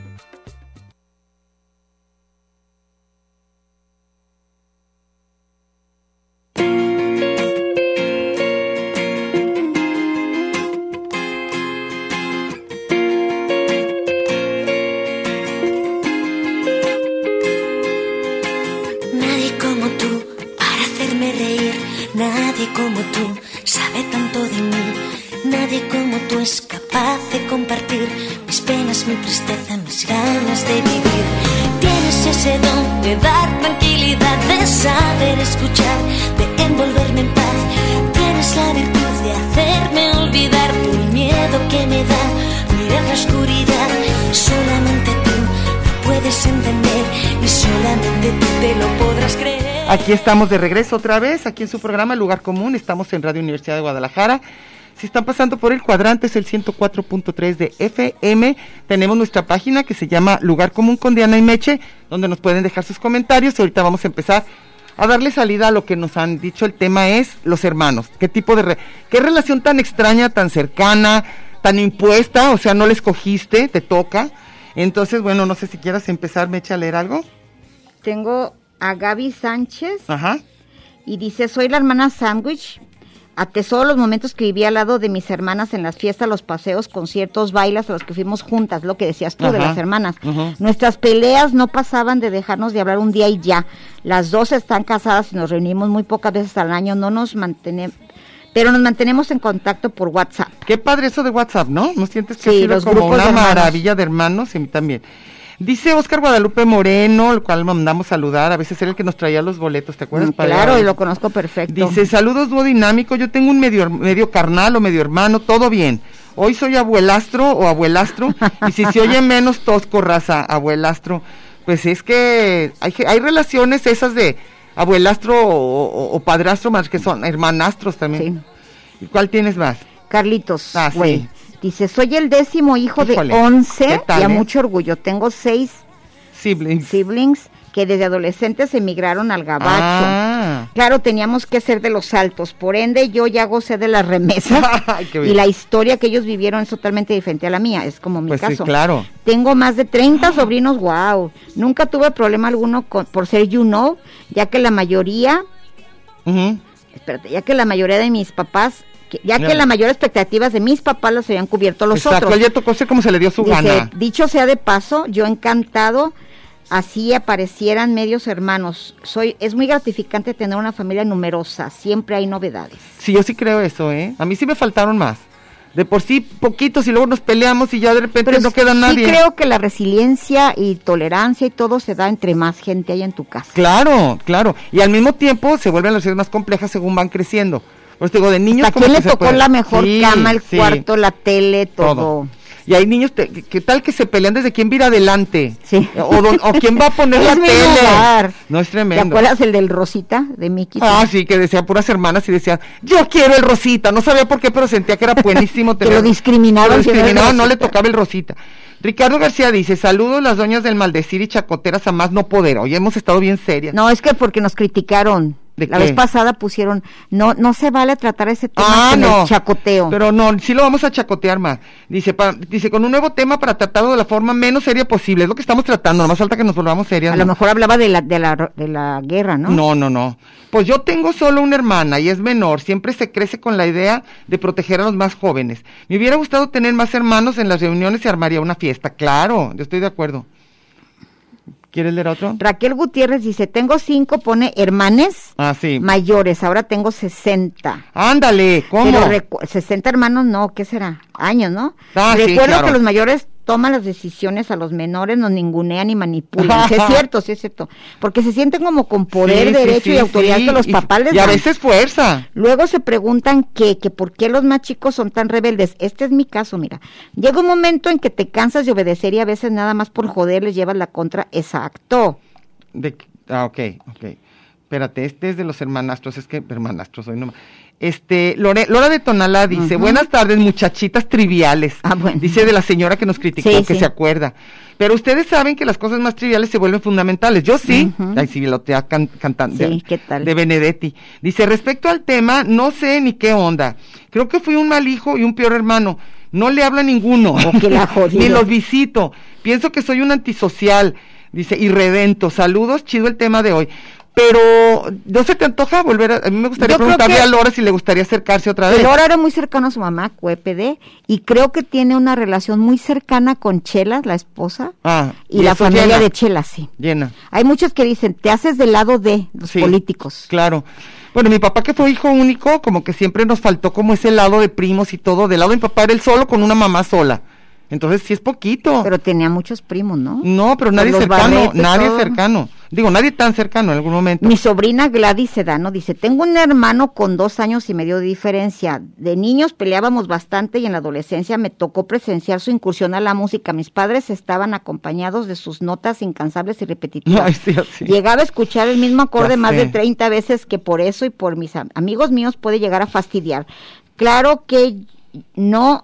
Tienes ese don de dar tranquilidad, de saber escuchar, de envolverme en paz. Tienes la virtud de hacerme olvidar el miedo que me da mirar la oscuridad. Solamente tú lo puedes entender y solamente tú te lo podrás creer. Aquí estamos de regreso otra vez, aquí en su programa El Lugar Común, estamos en Radio Universidad de Guadalajara. Si están pasando por el cuadrante es el 104.3 de FM. Tenemos nuestra página que se llama Lugar Común con Diana y Meche, donde nos pueden dejar sus comentarios. Y ahorita vamos a empezar a darle salida a lo que nos han dicho. El tema es los hermanos. ¿Qué tipo de... re- qué relación tan extraña, tan cercana, tan impuesta? O sea, no la escogiste, te toca. Entonces, bueno, no sé si quieras empezar, Meche, a leer algo. Tengo a Gaby Sánchez Ajá. y dice, soy la hermana Sandwich. Atesoro los momentos que viví al lado de mis hermanas en las fiestas, los paseos, conciertos, bailas a los que fuimos juntas, lo que decías tú de las hermanas. Nuestras peleas no pasaban de dejarnos de hablar un día y ya. Las dos están casadas y nos reunimos muy pocas veces al año, no nos mantenemos, pero nos mantenemos en contacto por WhatsApp. Qué padre eso de WhatsApp, ¿no? ¿No sientes que Sí, ha sido los como una de maravilla de hermanos? Y a mí también. Dice Oscar Guadalupe Moreno, el cual mandamos saludar, a veces era el que nos traía los boletos, ¿te acuerdas? Mm, claro, y lo conozco perfecto. Dice, saludos dúo dinámico, yo tengo un medio, medio carnal o medio hermano, todo bien. Hoy soy abuelastro o abuelastro, y si se oye menos tosco, raza, abuelastro, pues es que hay, hay relaciones esas de abuelastro o, o- o padrastro más que son hermanastros también. ¿Y cuál tienes más? Carlitos, Ah, sí. güey. Dice, soy el décimo hijo Híjole, de ¿qué 11 tal, y a eh? mucho orgullo. Tengo seis Siblings. siblings que desde adolescentes emigraron al gabacho. Ah. Claro, teníamos que ser de los altos, por ende yo ya gocé de las remesas y la historia que ellos vivieron es totalmente diferente a la mía, es como mi Pues sí, caso. claro. Tengo más de 30 sobrinos, wow. Nunca tuve problema alguno con- por ser you know, ya que la mayoría, espérate, ya que la mayoría de mis papás, ya que la mayor expectativas de mis papás las habían cubierto los Exacto, otros. ya tocó ser como se le dio su Dice, gana. dicho sea de paso, yo encantado así aparecieran medios hermanos. Soy es muy gratificante tener una familia numerosa, siempre hay novedades. Sí, yo sí creo eso, ¿eh? A mí sí me faltaron más. De por sí, poquitos y luego nos peleamos y ya de repente no queda sí nadie. creo que la resiliencia y tolerancia y todo se da entre más gente hay en tu casa. Claro, claro. Y al mismo tiempo se vuelven las cosas más complejas según van creciendo. Te digo, de niños ¿A quién que le tocó puede- la mejor Sí, cama, el sí, cuarto, la tele, todo? Y hay niños, te- que- ¿qué tal que se pelean desde quién va a ir adelante? Sí. O, don- o quién va a poner la tele. lugar. No es ¿Te tremendo. acuerdas el del Rosita de Mickey? Ah, sí, que decían puras hermanas y decían, yo quiero el Rosita. No sabía por qué, pero sentía que era buenísimo. Que tener- lo discriminaban Lo discriminaban, no le tocaba el Rosita. Ricardo García dice, saludos las doñas del maldecir y chacoteras a más no poder. Hoy hemos estado bien serias. No, es que porque nos criticaron. ¿De la qué? vez pasada pusieron, no no se vale tratar ese tema Ah, con no. el chacoteo. Pero no, sí lo vamos a chacotear más. Dice, pa- dice, con un nuevo tema para tratarlo de la forma menos seria posible. Es lo que estamos tratando, nomás falta que nos volvamos serias. a ¿no? lo mejor hablaba de la, de la, de la guerra, ¿no? No, no, no. Pues yo tengo solo una hermana y es menor. Siempre se crece con la idea de proteger a los más jóvenes. Me hubiera gustado tener más hermanos en las reuniones y armaría una fiesta. Claro, yo estoy de acuerdo. ¿Quieres leer otro? Raquel Gutiérrez dice, tengo cinco, pone hermanes Ah, sí. mayores, ahora tengo 60. Ándale, ¿cómo? Pero recu- 60 hermanos, no, ¿qué será? Años, ¿no? Ah, sí, Recuerdo claro. que los mayores toman las decisiones, a los menores nos ningunean y manipulan. Sí, es cierto, sí es cierto. Porque se sienten como con poder, Sí, derecho sí, y autoridad que los y- papás les Y a veces fuerza. Luego se preguntan que, que por qué los más chicos son tan rebeldes. Este es mi caso, mira. Llega un momento en que te cansas de obedecer y a veces nada más por joder les llevas la contra. Exacto. De, ah, ok, ok. Espérate, este es de los hermanastros, es que hermanastros hoy no. Este, Lore, Lora de Tonalá dice, buenas tardes, muchachitas triviales. Ah, bueno. Dice de la señora que nos criticó, Sí, que sí. se acuerda. Pero ustedes saben que las cosas más triviales se vuelven fundamentales. Yo sí. Ujú. Ay, sí, lo te can, cantando. Sí, ¿qué tal? De Benedetti. Dice, respecto al tema, no sé ni qué onda. Creo que fui un mal hijo y un peor hermano. No le habla a ninguno. Oh, ni los visito. Pienso que soy un antisocial. Dice, irredento. Saludos, chido el tema de hoy. Pero, ¿no se te antoja volver a.? A mí me gustaría Yo preguntarle a Lora si le gustaría acercarse otra vez. Lora era muy cercano a su mamá, QEPD, y creo que tiene una relación muy cercana con Chela, la esposa, Ah, y, la familia llena, de Chela, sí. Llena. Hay muchos que dicen, te haces del lado de los Sí, políticos. Claro. Bueno, mi papá que fue hijo único, como que siempre nos faltó como ese lado de primos y todo. Del lado de mi papá era él solo con una mamá sola. Entonces sí es poquito. Pero tenía muchos primos, ¿no? no, pero nadie cercano, nadie todo. cercano. Digo, nadie tan cercano en algún momento. Mi sobrina Gladys Sedano dice, tengo un hermano con dos años y medio de diferencia. De niños peleábamos bastante y en la adolescencia me tocó presenciar su incursión a la música. Mis padres estaban acompañados de sus notas incansables y repetitivas. Ay, sí, así. Llegaba a escuchar el mismo acorde más de 30 veces que por eso y por mis am- amigos míos puede llegar a fastidiar. Claro que no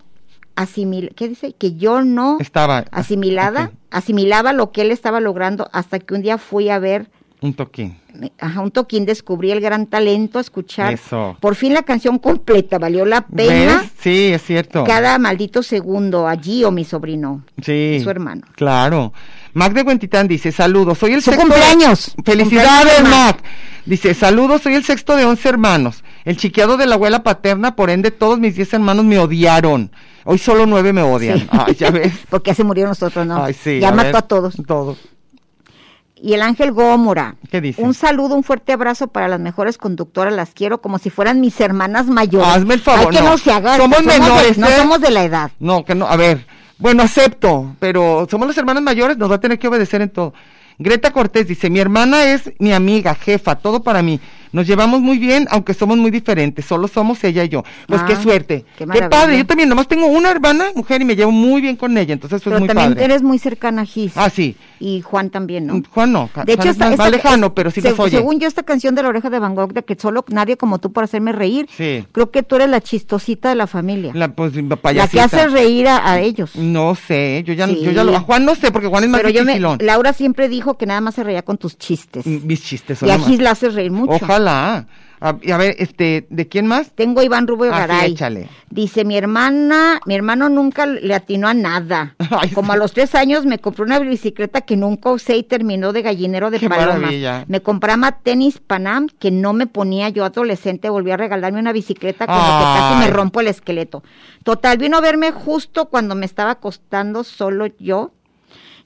asimil ¿qué dice? Que yo no Estaba. asimilada, asimilaba lo que él estaba logrando hasta que un día fui a ver un toquín. ajá, un toquín, descubrí el gran talento, escuchar Eso. por fin la canción completa, valió la pena ¿Ves? Sí, es cierto. cada maldito segundo, allí o mi sobrino, Sí. su hermano. Claro. Mac de Huentitán dice, saludos, soy el sexto de- cumpleaños. Felicidades, Cumpleaños, Mac. Dice, saludos, soy el sexto de once hermanos. El chiqueado de la abuela paterna, por ende, todos mis diez hermanos me odiaron. Hoy solo nueve me odian. Sí. Ay, ya ves. Porque ya se murieron nosotros, ¿no? Ay, sí. ya a mató ver, a todos. Todos. Y el Ángel Gómora. ¿Qué dice? Un saludo, un fuerte abrazo para las mejores conductoras, las quiero como si fueran mis hermanas mayores. Hazme el favor, Ay, que no. no, se haga. Somos menores, no ¿eh? somos de la edad. No, que no, a ver, bueno, acepto, pero somos los hermanos mayores, nos va a tener que obedecer en todo. Greta Cortés dice, mi hermana es mi amiga, jefa, todo para mí. Nos llevamos muy bien, aunque somos muy diferentes, solo somos ella y yo. Pues Ah, qué suerte. qué Qué, padre, yo también, nomás tengo una hermana, mujer, y me llevo muy bien con ella, entonces eso Pero es muy también padre. eres muy cercana a Gis. Ah, sí. Y Juan también, ¿no? Juan no, De hecho, Juan es esta, más, esta- lejano, pero sí se- oye. según yo, esta canción de la oreja de Van Gogh, de que solo nadie como tú para hacerme reír, Sí. creo que tú eres la chistosita de la familia. La, La, pues, que payasita. hace reír a, a ellos. No sé, yo ya, Sí. yo ya lo, a Juan no sé, porque Juan es más Pero yo me. Laura siempre dijo que nada más se reía con tus chistes. Mis chistes son y a Gis la haces reír mucho. Ojalá. A, y a ver, este, ¿de quién más? Tengo a Iván Rubio Ah, sí, Garay. échale. Dice, mi hermana, mi hermano nunca le atinó a nada. Ay, Como sí. a los tres años me compró una bicicleta que nunca usé y terminó de gallinero de Qué paloma. maravilla. Me compraba tenis Panam que no me ponía yo adolescente, volví a regalarme una bicicleta con la que casi me rompo el esqueleto. Total, vino a verme justo cuando me estaba acostando solo yo.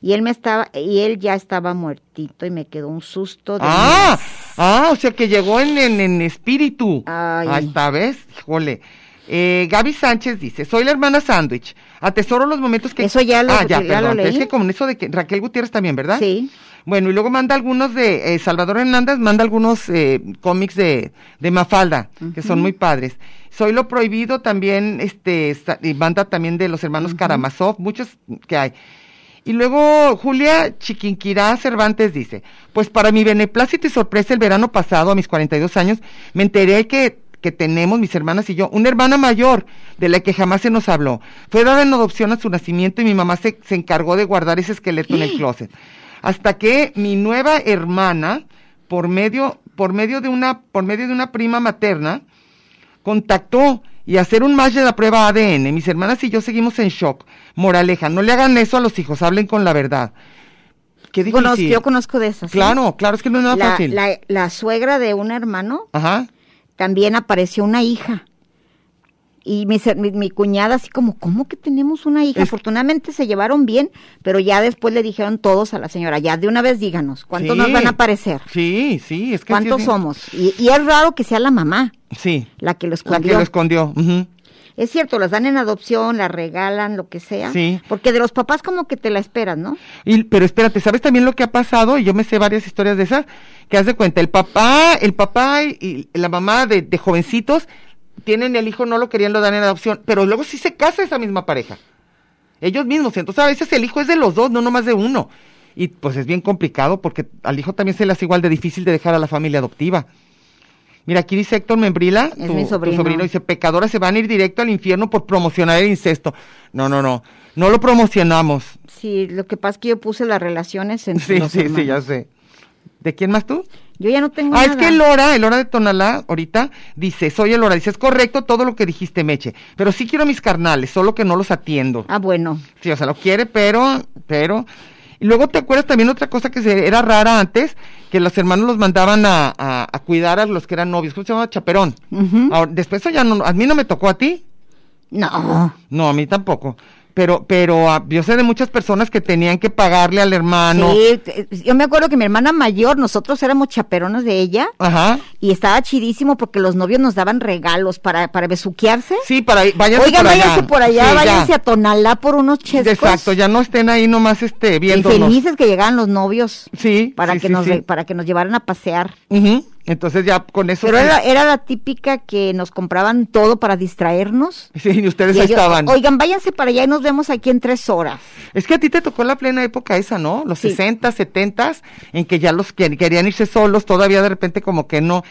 Y él me estaba, y él ya estaba muertito y me quedó un susto de Ah, ah, o sea que llegó en, en, en espíritu. Ay. Ahí está, ¿ves? Híjole. Eh, Gaby Sánchez dice, soy la hermana sándwich. Atesoro los momentos que... Eso ya lo- ah, ya, ya lo perdón. leí. Es que con eso de que Raquel Gutiérrez también, ¿verdad? Sí. Bueno, y luego manda algunos de, eh, Salvador Hernández manda algunos eh, cómics de, de Mafalda, que son muy padres. Soy lo prohibido también, este, y manda también de los hermanos Karamazov, muchos que hay. Y luego Julia Chiquinquirá Cervantes dice, pues para mi beneplácito y sorpresa el verano pasado, a mis 42 años, me enteré que, que tenemos, mis hermanas y yo, una hermana mayor de la que jamás se nos habló. Fue dada en adopción a su nacimiento y mi mamá se, se encargó de guardar ese esqueleto en el closet. Hasta que mi nueva hermana por medio, por medio de una, por medio de una prima materna, contactó y hacer un match de la prueba ADN. Mis hermanas y yo seguimos en shock. Moraleja, no le hagan eso a los hijos, hablen con la verdad. Qué difícil. Conozco, yo conozco de esas. ¿sí? Claro, claro, es que no es nada La, fácil. la, la suegra de un hermano Ajá. también apareció una hija. Y mi, mi, mi cuñada así como, ¿cómo que tenemos una hija? Es- Afortunadamente se llevaron bien, pero ya después le dijeron todos a la señora, ya de una vez díganos, ¿cuántos Sí. nos van a aparecer? Sí, sí, es que sí ¿Cuántos es- somos? Y, y es raro que sea la mamá Sí, la que lo la escondió. que lo escondió. Es cierto, las dan en adopción, las regalan, lo que sea. Sí. Porque de los papás como que te la esperas, ¿no? Y, pero espérate, ¿sabes también lo que ha pasado? Y yo me sé varias historias de esas, que haz de cuenta, el papá, el papá y, y la mamá de, de jovencitos tienen el hijo, no lo querían, lo dan en adopción, pero luego sí se casa esa misma pareja. Ellos mismos, entonces a veces el hijo es de los dos, no nomás de uno. Y pues es bien complicado porque al hijo también se le hace igual de difícil de dejar a la familia adoptiva. Mira, aquí dice Héctor Membrila, Es tu, mi tu sobrino. dice, pecadoras se van a ir directo al infierno por promocionar el incesto. No, no, no, no lo promocionamos. Sí, lo que pasa es que yo puse las relaciones entre Sí, los sí, sí, ya hermanos. sé. ¿De quién más tú? Yo ya no tengo Ah, nada. es que Lora, el Lora de Tonalá, ahorita, dice, soy el Lora, dice, es correcto todo lo que dijiste, Meche, pero sí quiero mis carnales, solo que no los atiendo. Ah, bueno. Sí, o sea, lo quiere, pero, pero... Y luego te acuerdas también otra cosa que se, era rara antes, que los hermanos los mandaban a, a- a cuidar a los que eran novios, ¿cómo se llamaba? Chaperón. Ahora, después eso ya no, a mí no me tocó a ti. No. No, a mí tampoco. Pero, pero ah, yo sé de muchas personas que tenían que pagarle al hermano. Sí, yo me acuerdo que mi hermana mayor, nosotros éramos chaperonas de ella Ajá. y estaba chidísimo porque los novios nos daban regalos para, para besuquearse. Sí, para váyanse Oigan, por allá. váyanse por allá, Sí, ya. váyanse a Tonalá por unos chescos. Exacto, ya no estén ahí nomás este Y viéndonos. felices que llegaran los novios Sí, para sí, que nos para que nos llevaran a pasear. Ujú, Entonces ya con eso. Pero era, era la típica que nos compraban todo para distraernos. Sí, y ustedes Y ahí ellos, estaban. Oigan, váyanse para allá y nos vemos aquí en tres horas. Es que a ti te tocó la plena época esa, ¿no? Los Sí. 60, 70, en que ya los que- querían irse solos, todavía de repente como que no.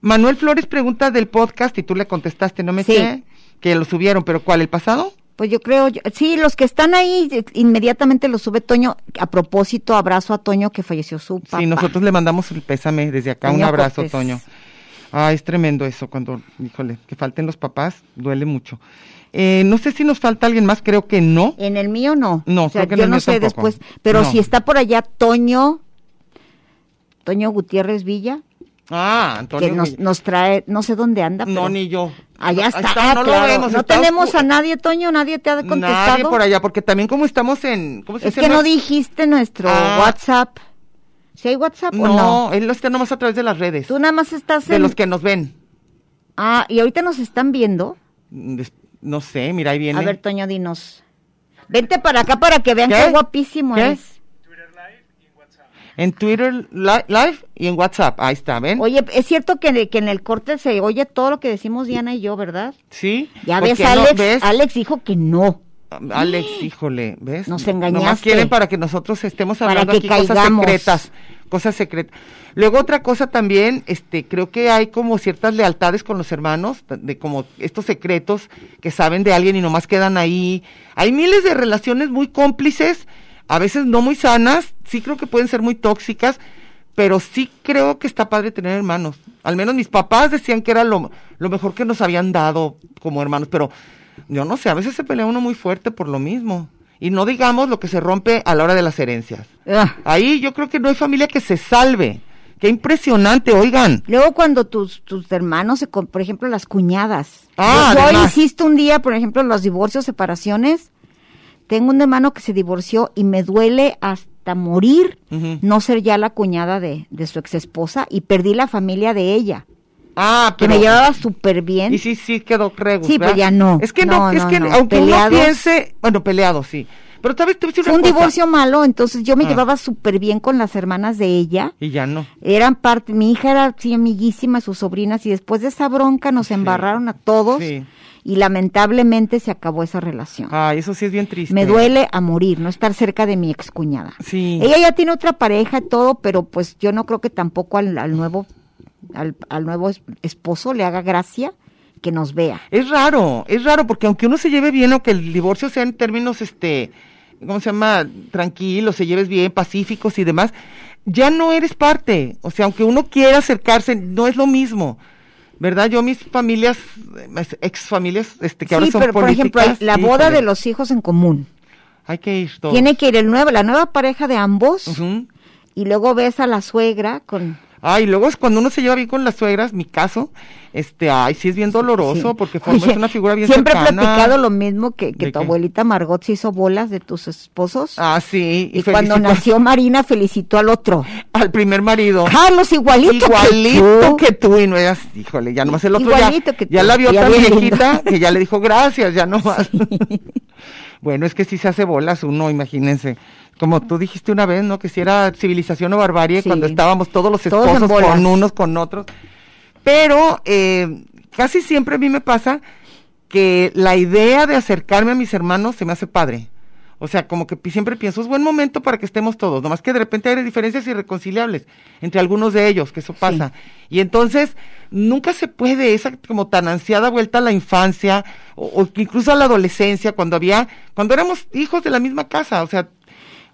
Manuel Flores pregunta del podcast y tú le contestaste, no me Sí. sé, que lo subieron, pero ¿cuál? ¿El pasado? Pues yo creo, yo- sí, los que están ahí eh, inmediatamente los sube Toño. A propósito, abrazo a Toño que falleció su papá. Sí, nosotros le mandamos el pésame desde acá, un abrazo, Cortés. Toño. Ay, es tremendo eso, cuando, híjole, que falten los papás, duele mucho. Eh, no sé si nos falta alguien más, creo que no. En el mío no. No, o sea, creo que en yo el no mío sé tampoco. después. Pero No. si está por allá Toño, Toño Gutiérrez Villa, Ah, Antonio. que nos, nos trae, no sé dónde anda. No, pero ni yo. Allá está, no lo vemos, No está tenemos oscuro. a nadie, Toño, nadie te ha contestado. Nadie por allá, porque también como estamos en... ¿cómo se Es que no dijiste nuestro Ah. WhatsApp. ¿Si hay WhatsApp o No, no? él lo está nomás a través de las redes. Tú nada más estás De en... los que nos ven. Ah, y ahorita nos están viendo. No sé, mira, ahí viene. A ver, Toño, dinos. Vente para acá para que vean ¿Qué? qué, guapísimo ¿Qué? es. En Twitter li- Live y en WhatsApp. Ahí está, ¿ven? Oye, es cierto que, que en el corte se oye todo lo que decimos Diana y yo, ¿verdad? Sí. Ya ¿Por ves, no? Alex, ¿Ves? Alex dijo que no. Alex, híjole, ¿ves? Nos Nomás engañaste. quieren para que nosotros estemos Para hablando que aquí cosas caigamos. secretas, cosas secretas. Luego otra cosa también, este, creo que hay como ciertas lealtades con los hermanos, de como estos secretos que saben de alguien y nomás quedan ahí. Hay miles de relaciones muy cómplices, a veces no muy sanas, sí creo que pueden ser muy tóxicas, pero sí creo que está padre tener hermanos. Al menos mis papás decían que era lo, lo mejor que nos habían dado como hermanos, pero yo no sé, a veces se pelea uno muy fuerte por lo mismo. Y no digamos lo que se rompe a la hora de las herencias. Ah. Ahí yo creo que no hay familia que se salve. Qué impresionante, oigan. Luego cuando tus, tus hermanos, se, por ejemplo, las cuñadas. Ah, yo, yo insisto un día, por ejemplo, los divorcios, separaciones. Tengo un hermano que se divorció y me duele hasta morir no ser ya la cuñada de, de su ex esposa y perdí la familia de ella, Ah, que pero... me llevaba súper bien. Y sí, sí quedó regus, Sí, pues ya no. Es que no, No, es no, que no. aunque Peleados. uno piense... Bueno, peleado, sí. Pero tal vez te Fue un cosa. divorcio malo, entonces yo me Ah. llevaba súper bien con las hermanas de ella. Y ya no. Eran parte, mi hija era sí amiguísima, sus sobrinas, y después de esa bronca nos embarraron a todos Sí. Y lamentablemente se acabó esa relación. Ay, eso sí es bien triste. Me duele a morir no estar cerca de mi excuñada. Sí. Ella ya tiene otra pareja y todo, pero pues yo no creo que tampoco al, al nuevo al, al nuevo es- esposo le haga gracia que nos vea. Es raro, es raro, porque aunque uno se lleve bien, aunque el divorcio sea en términos, este, ¿cómo se llama? Tranquilos, se lleves bien, pacíficos y demás, ya no eres parte. O sea, aunque uno quiera acercarse, no es lo mismo. ¿Verdad? Yo mis familias, ex familias, este, que ahora sí, son pero por ejemplo, políticas, la boda híjole, de los hijos en común. Hay que ir todos. Tiene que ir el nuevo, la nueva pareja de ambos y luego ves a la suegra con... Ay, luego es cuando uno se lleva bien con las suegras, mi caso, este, ay, sí es bien doloroso Sí. porque formas Oye, una figura bien Siempre cercana. he platicado lo mismo que, que ¿De tu qué? abuelita Margot se hizo bolas de tus esposos. Ah, sí. y cuando felicito nació Marina felicitó al otro. al primer marido. Carlos, igualito, Igualito que que tú. y no eras, híjole, ya nomás el otro ya, Igualito que ya tú, la vio ya tan viejita que ya le dijo gracias, ya no más. bueno, es que si se hace bolas uno, imagínense. Como tú dijiste una vez, ¿no? Que si era civilización o barbarie Sí. cuando estábamos todos los esposos con unos con otros. Pero eh, casi siempre a mí me pasa que la idea de acercarme a mis hermanos se me hace padre. O sea, como que siempre pienso, es buen momento para que estemos todos, nomás que de repente hay diferencias irreconciliables entre algunos de ellos, que eso pasa. Y entonces, nunca se puede esa como tan ansiada vuelta a la infancia, o, o incluso a la adolescencia, cuando había, cuando éramos hijos de la misma casa, o sea.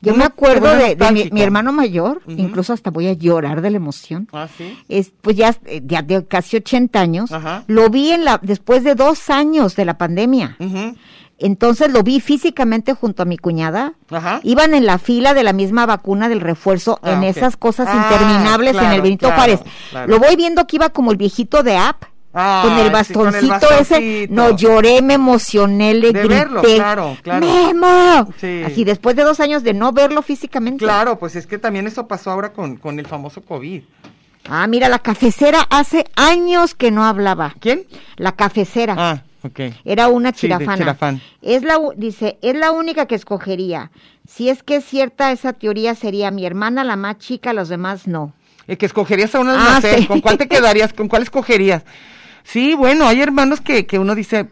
Yo me acuerdo de, de mi, mi hermano mayor, incluso hasta voy a llorar de la emoción. Ah, sí. Es, pues ya, eh, ya de casi 80 años, Ajá. lo vi en la, después de dos años de la pandemia. Ujú. Entonces lo vi físicamente junto a mi cuñada. Ajá. Iban en la fila de la misma vacuna del refuerzo Ah, en esas cosas Ah, interminables en el Benito claro, Juárez. claro. Lo voy viendo que iba como el viejito de app. Ay, con el sí, con el bastoncito ese, no lloré, me emocioné, le De grité. verlo, claro, claro. ¡Memo! Sí. Así después de dos años de no verlo físicamente. Claro, pues es que también eso pasó ahora con, con el famoso COVID. Ah, mira, la cafecera hace años que no hablaba. ¿Quién? La cafecera. Ah, Era una Sí, chirafana. chirafán. Es la, dice, es la única que escogería. Si es que es cierta esa teoría, sería mi hermana la más chica, los demás no. El que escogerías a uno al Ah, sí. ¿con cuál te quedarías? ¿Con cuál escogerías? Sí, bueno, hay hermanos que, que uno dice,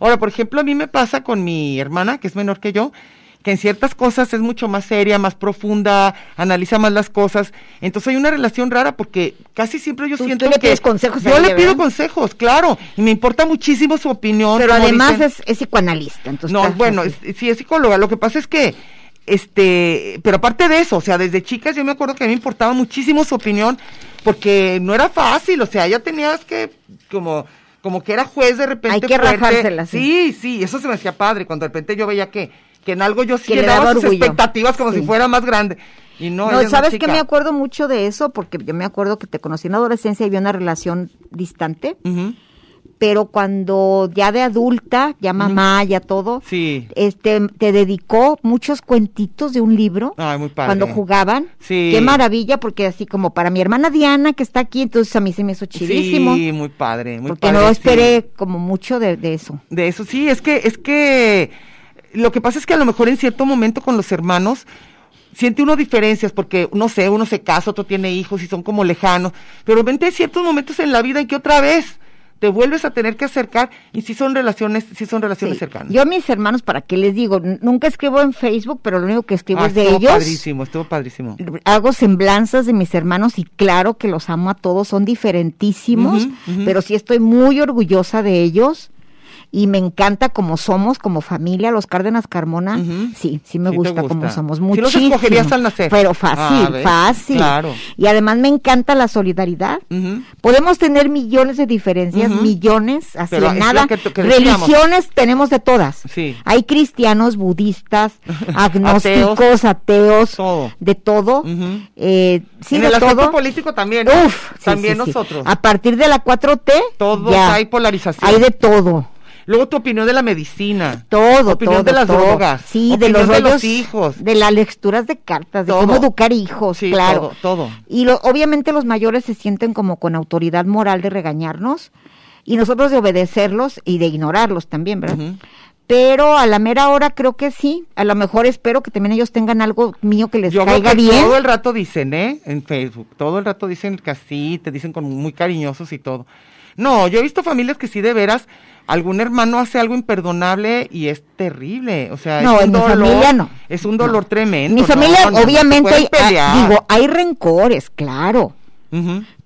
ahora, por ejemplo, a mí me pasa con mi hermana, que es menor que yo, que en ciertas cosas es mucho más seria, más profunda, analiza más las cosas. Entonces hay una relación rara porque casi siempre yo Tú- siento tú le que pides consejos yo le pido ¿verdad? consejos, claro, y me importa muchísimo su opinión. Pero además dicen. es, es psicoanalista. Entonces No, bueno, es- sí es psicóloga. Lo que pasa es que, este, pero aparte de eso, o sea, desde chicas yo me acuerdo que a mí me importaba muchísimo su opinión, porque no era fácil, o sea, ya tenías que, como, como que era juez de repente. Hay que fuerte. Sí, sí, eso se me hacía padre, cuando de repente yo veía que, que en algo yo sí Que le llenaba daba sus expectativas como Sí. si fuera más grande. Y no, No, ¿sabes qué chica. me acuerdo mucho de eso? Porque yo me acuerdo que te conocí en la adolescencia y había una relación distante, pero cuando ya de adulta, ya mamá, ya todo, Sí. este, te dedicó muchos cuentitos de un libro. Ay, muy padre. Cuando jugaban. Sí. Qué maravilla, porque así como para mi hermana Diana, que está aquí, entonces a mí se me hizo chidísimo. Sí, muy padre, muy porque padre. no sí. esperé como mucho de, de eso. De eso sí, es que, es que lo que pasa es que a lo mejor en cierto momento con los hermanos siente uno diferencias porque, no sé, uno se casa, otro tiene hijos y son como lejanos, pero hay ciertos momentos en la vida en que otra vez te vuelves a tener que acercar y sí son relaciones, sí son relaciones Sí. cercanas. Yo a mis hermanos, ¿para qué les digo? Nunca escribo en Facebook, pero lo único que escribo Ah, es de estuvo ellos. padrísimo, estuvo padrísimo. Hago semblanzas de mis hermanos y claro que los amo a todos, son diferentísimos, pero sí estoy muy orgullosa de ellos y me encanta como somos, como familia, los Cárdenas Carmona. Sí, sí me Sí te gusta, como gusta. somos muchísimo. los escogerías al nacer. Pero Ah, fácil, ¿ves? fácil. Claro. Y además me encanta la solidaridad. Podemos tener millones de diferencias, Ujú. millones, así Pero de nada. que que. Religiones tenemos de todas. Sí. Hay cristianos, budistas, agnósticos, ateos, Todo. de todo. Eh, sí, en de el aspecto todo. político también. Uf, también sí, nosotros. A partir de la 4T, Todos ya, hay polarización. hay de todo. Luego tu opinión de la medicina. Todo, Opinión todo, de las todo. drogas. Sí, de los de rollos, los hijos. de las lecturas de cartas, de Todo. cómo educar hijos, Sí, claro. todo, todo. Y lo- obviamente los mayores se sienten como con autoridad moral de regañarnos y nosotros de obedecerlos y de ignorarlos también, ¿verdad? Pero a la mera hora creo que sí. A lo mejor espero que también ellos tengan algo mío que les Yo caiga que bien. todo el rato dicen, ¿eh? En Facebook, todo el rato dicen que así, te dicen como muy cariñosos y todo. No, yo he visto familias que sí de veras, algún hermano hace algo imperdonable y es terrible, o sea, No, es un en mi dolor, familia no. es un dolor tremendo. Mi familia, no, obviamente, hay, ah, digo, hay rencores, claro.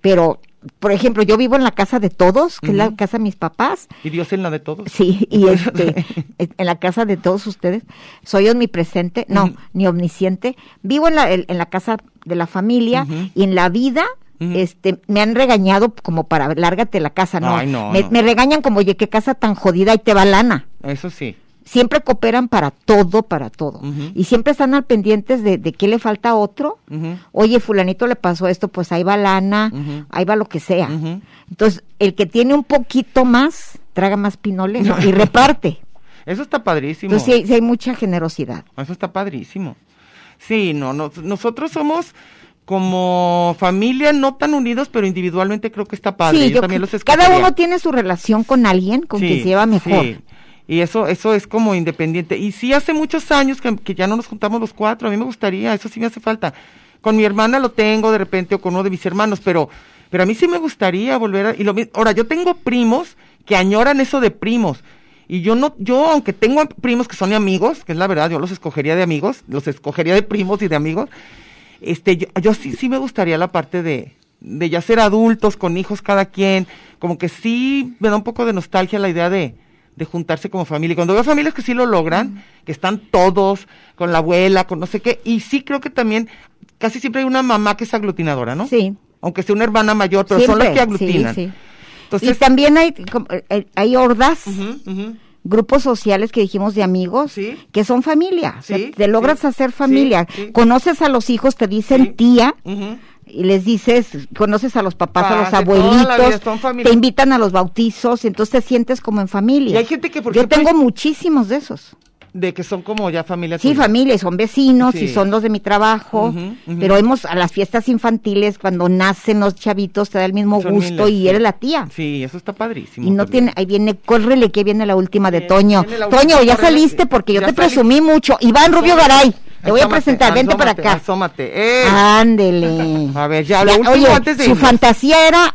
Pero por ejemplo, yo vivo en la casa de todos, que es la casa de mis papás. Y Dios en la de todos. Sí, y este, en la casa de todos ustedes. Soy omnipresente, no, ni omnisciente. Vivo en la, en la casa de la familia y en la vida. Este, me han regañado como para lárgate la casa, no. Ay, no, me, no. me regañan como, oye, qué casa tan jodida y te va lana. Eso sí. Siempre cooperan para todo, para todo. Y siempre están al pendientes de, de qué le falta a otro. Oye, fulanito le pasó esto, pues ahí va lana, ahí va lo que sea. Entonces, el que tiene un poquito más, traga más pinole ¿no? y reparte. Eso está padrísimo. Entonces, sí hay mucha generosidad. Eso está padrísimo. Sí, no, no, nosotros somos como familia no tan unidos, pero individualmente creo que está padre. sí, Yo yo también los cada escogería. uno tiene su relación con alguien con Sí, quien se lleva mejor. sí. Y eso, eso es como independiente. Y sí, hace muchos años que, que ya no nos juntamos los cuatro. A mí me gustaría, eso sí me hace falta. Con mi hermana lo tengo de repente o con uno de mis hermanos, pero, pero a mí sí me gustaría volver a. Y lo, ahora, yo tengo primos que añoran eso de primos. Y yo no, yo, aunque tengo primos que son amigos, que es la verdad, yo los escogería de amigos, los escogería de primos y de amigos, este, yo, yo sí, sí me gustaría la parte de, de ya ser adultos, con hijos cada quien, como que sí me da un poco de nostalgia la idea de, de juntarse como familia. Y Cuando veo familias que sí lo logran, que están todos, con la abuela, con no sé qué, y sí creo que también, casi siempre hay una mamá que es aglutinadora, ¿no? Sí. Aunque sea una hermana mayor, pero son las Siempre, que aglutinan. sí, sí. Entonces, y también hay, eh, hay hordas. Grupos sociales que dijimos de amigos, Sí. que son familia. O sea, Sí, te logras sí, hacer familia. Conoces a los hijos, te dicen tía. Y les dices, conoces a los papás, a los abuelitos, te invitan a los bautizos, entonces te sientes como en familia. Y hay gente que, por Yo ejemplo, tengo muchísimos de esos. De que son como ya familias. Sí, familia, y son vecinos y son los de mi trabajo, pero hemos a las fiestas infantiles cuando nacen los chavitos te da el mismo Son gusto miles, y sí. eres la tía. Sí, eso está padrísimo. Y no también. tiene, ahí viene, córrele que viene la última de Viene- Toño. viene la última, Toño, ya saliste porque yo te salí. presumí mucho. Iván Rubio Garay, te voy a presentar, vente para acá. Asómate. ¡Eh! Ándele. A ver, ya, lo último oye, antes de su irnos. fantasía era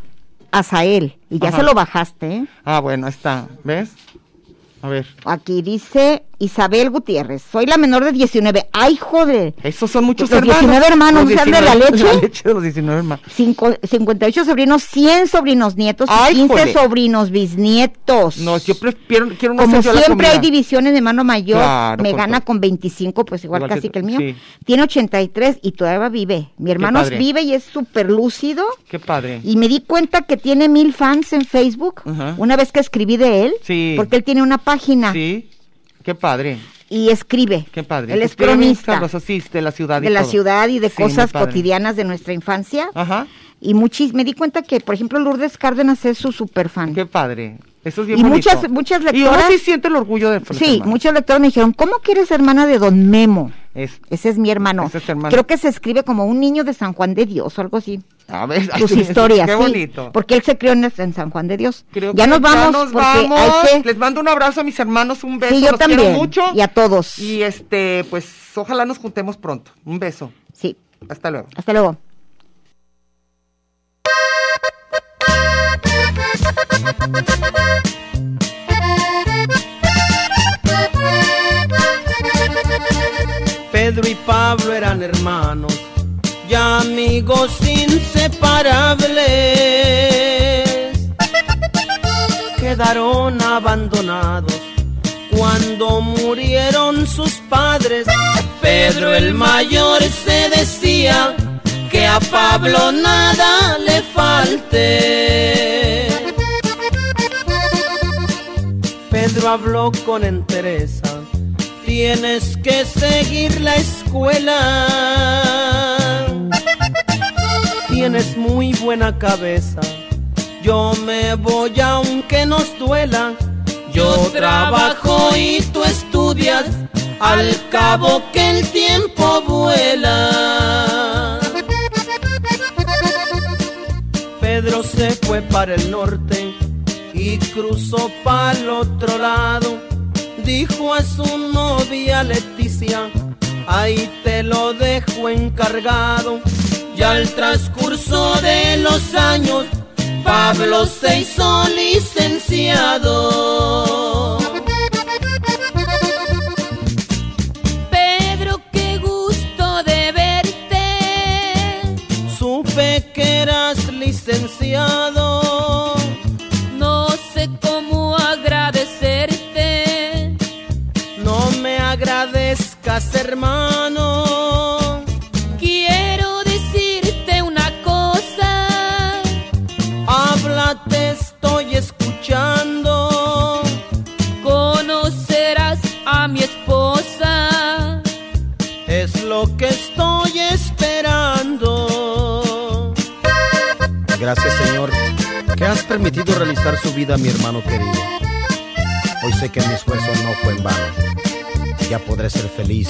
Azael y ya Ajá. se lo bajaste, ¿eh? Ah, bueno, está. ¿Ves? A ver. Aquí dice Isabel Gutiérrez, soy la menor de 19. ¡Ay, joder! Esos son muchos Los hermanos. 19 hermanos, Los ¿no sean de la 19 leche? La leche de los 19 hermanos. Cinco- 58 sobrinos, 100 sobrinos nietos Ay, 15 jole. sobrinos bisnietos. No, yo prefiero, quiero no Como siempre hay divisiones de mano mayor, Claro, me gana supuesto. con 25, pues igual, Igual casi que- que el mío. sí. Tiene 83 y todavía vive. Mi hermano vive y es súper lúcido. Qué padre. Y me di cuenta que tiene mil fans en Facebook, Ajá. una vez que escribí de él, Sí. porque él tiene una página Sí, qué padre, y escribe. qué padre. Él es cronista sí, de la ciudad y de la todo. ciudad y de Sí, cosas cotidianas de nuestra infancia. Ajá, Y muchis, me di cuenta que, por ejemplo, Lourdes Cárdenas es su super fan. qué padre. Eso es bien Y bonito. muchas- muchas Y uno lectoras- sí siente el orgullo de los Sí, hermanos. muchos lectores me dijeron, ¿cómo que eres hermana de Don Memo? Es, Ese es mi hermano. Ese es hermano. Creo que se escribe como un niño de San Juan de Dios o algo así. A ver, Tus historias, Qué sí. bonito. Porque él se crió en, en San Juan de Dios. Creo ya que nos vamos, nos porque vamos. hay que... Les mando un abrazo a mis hermanos, un beso. Sí, yo los también. quiero mucho. Y a todos. Y este, pues, ojalá nos juntemos pronto. Un beso. Sí, Hasta luego. hasta luego. Pedro y Pablo eran hermanos amigos inseparables. Quedaron abandonados cuando murieron sus padres. Pedro el mayor se decía que a Pablo nada le falte. Pedro habló con entereza, tienes que seguir la escuela. Tienes muy buena cabeza, yo me voy aunque nos duela. Yo trabajo y tú estudias, al cabo que el tiempo vuela. Pedro se fue para el norte y cruzó para el otro lado. Dijo a su novia Leticia, ahí te lo dejo encargado. Y al transcurso de los años, Pablo se hizo licenciado. Mi hermano querido. Hoy sé que mi esfuerzo no fue en vano. Ya podré ser feliz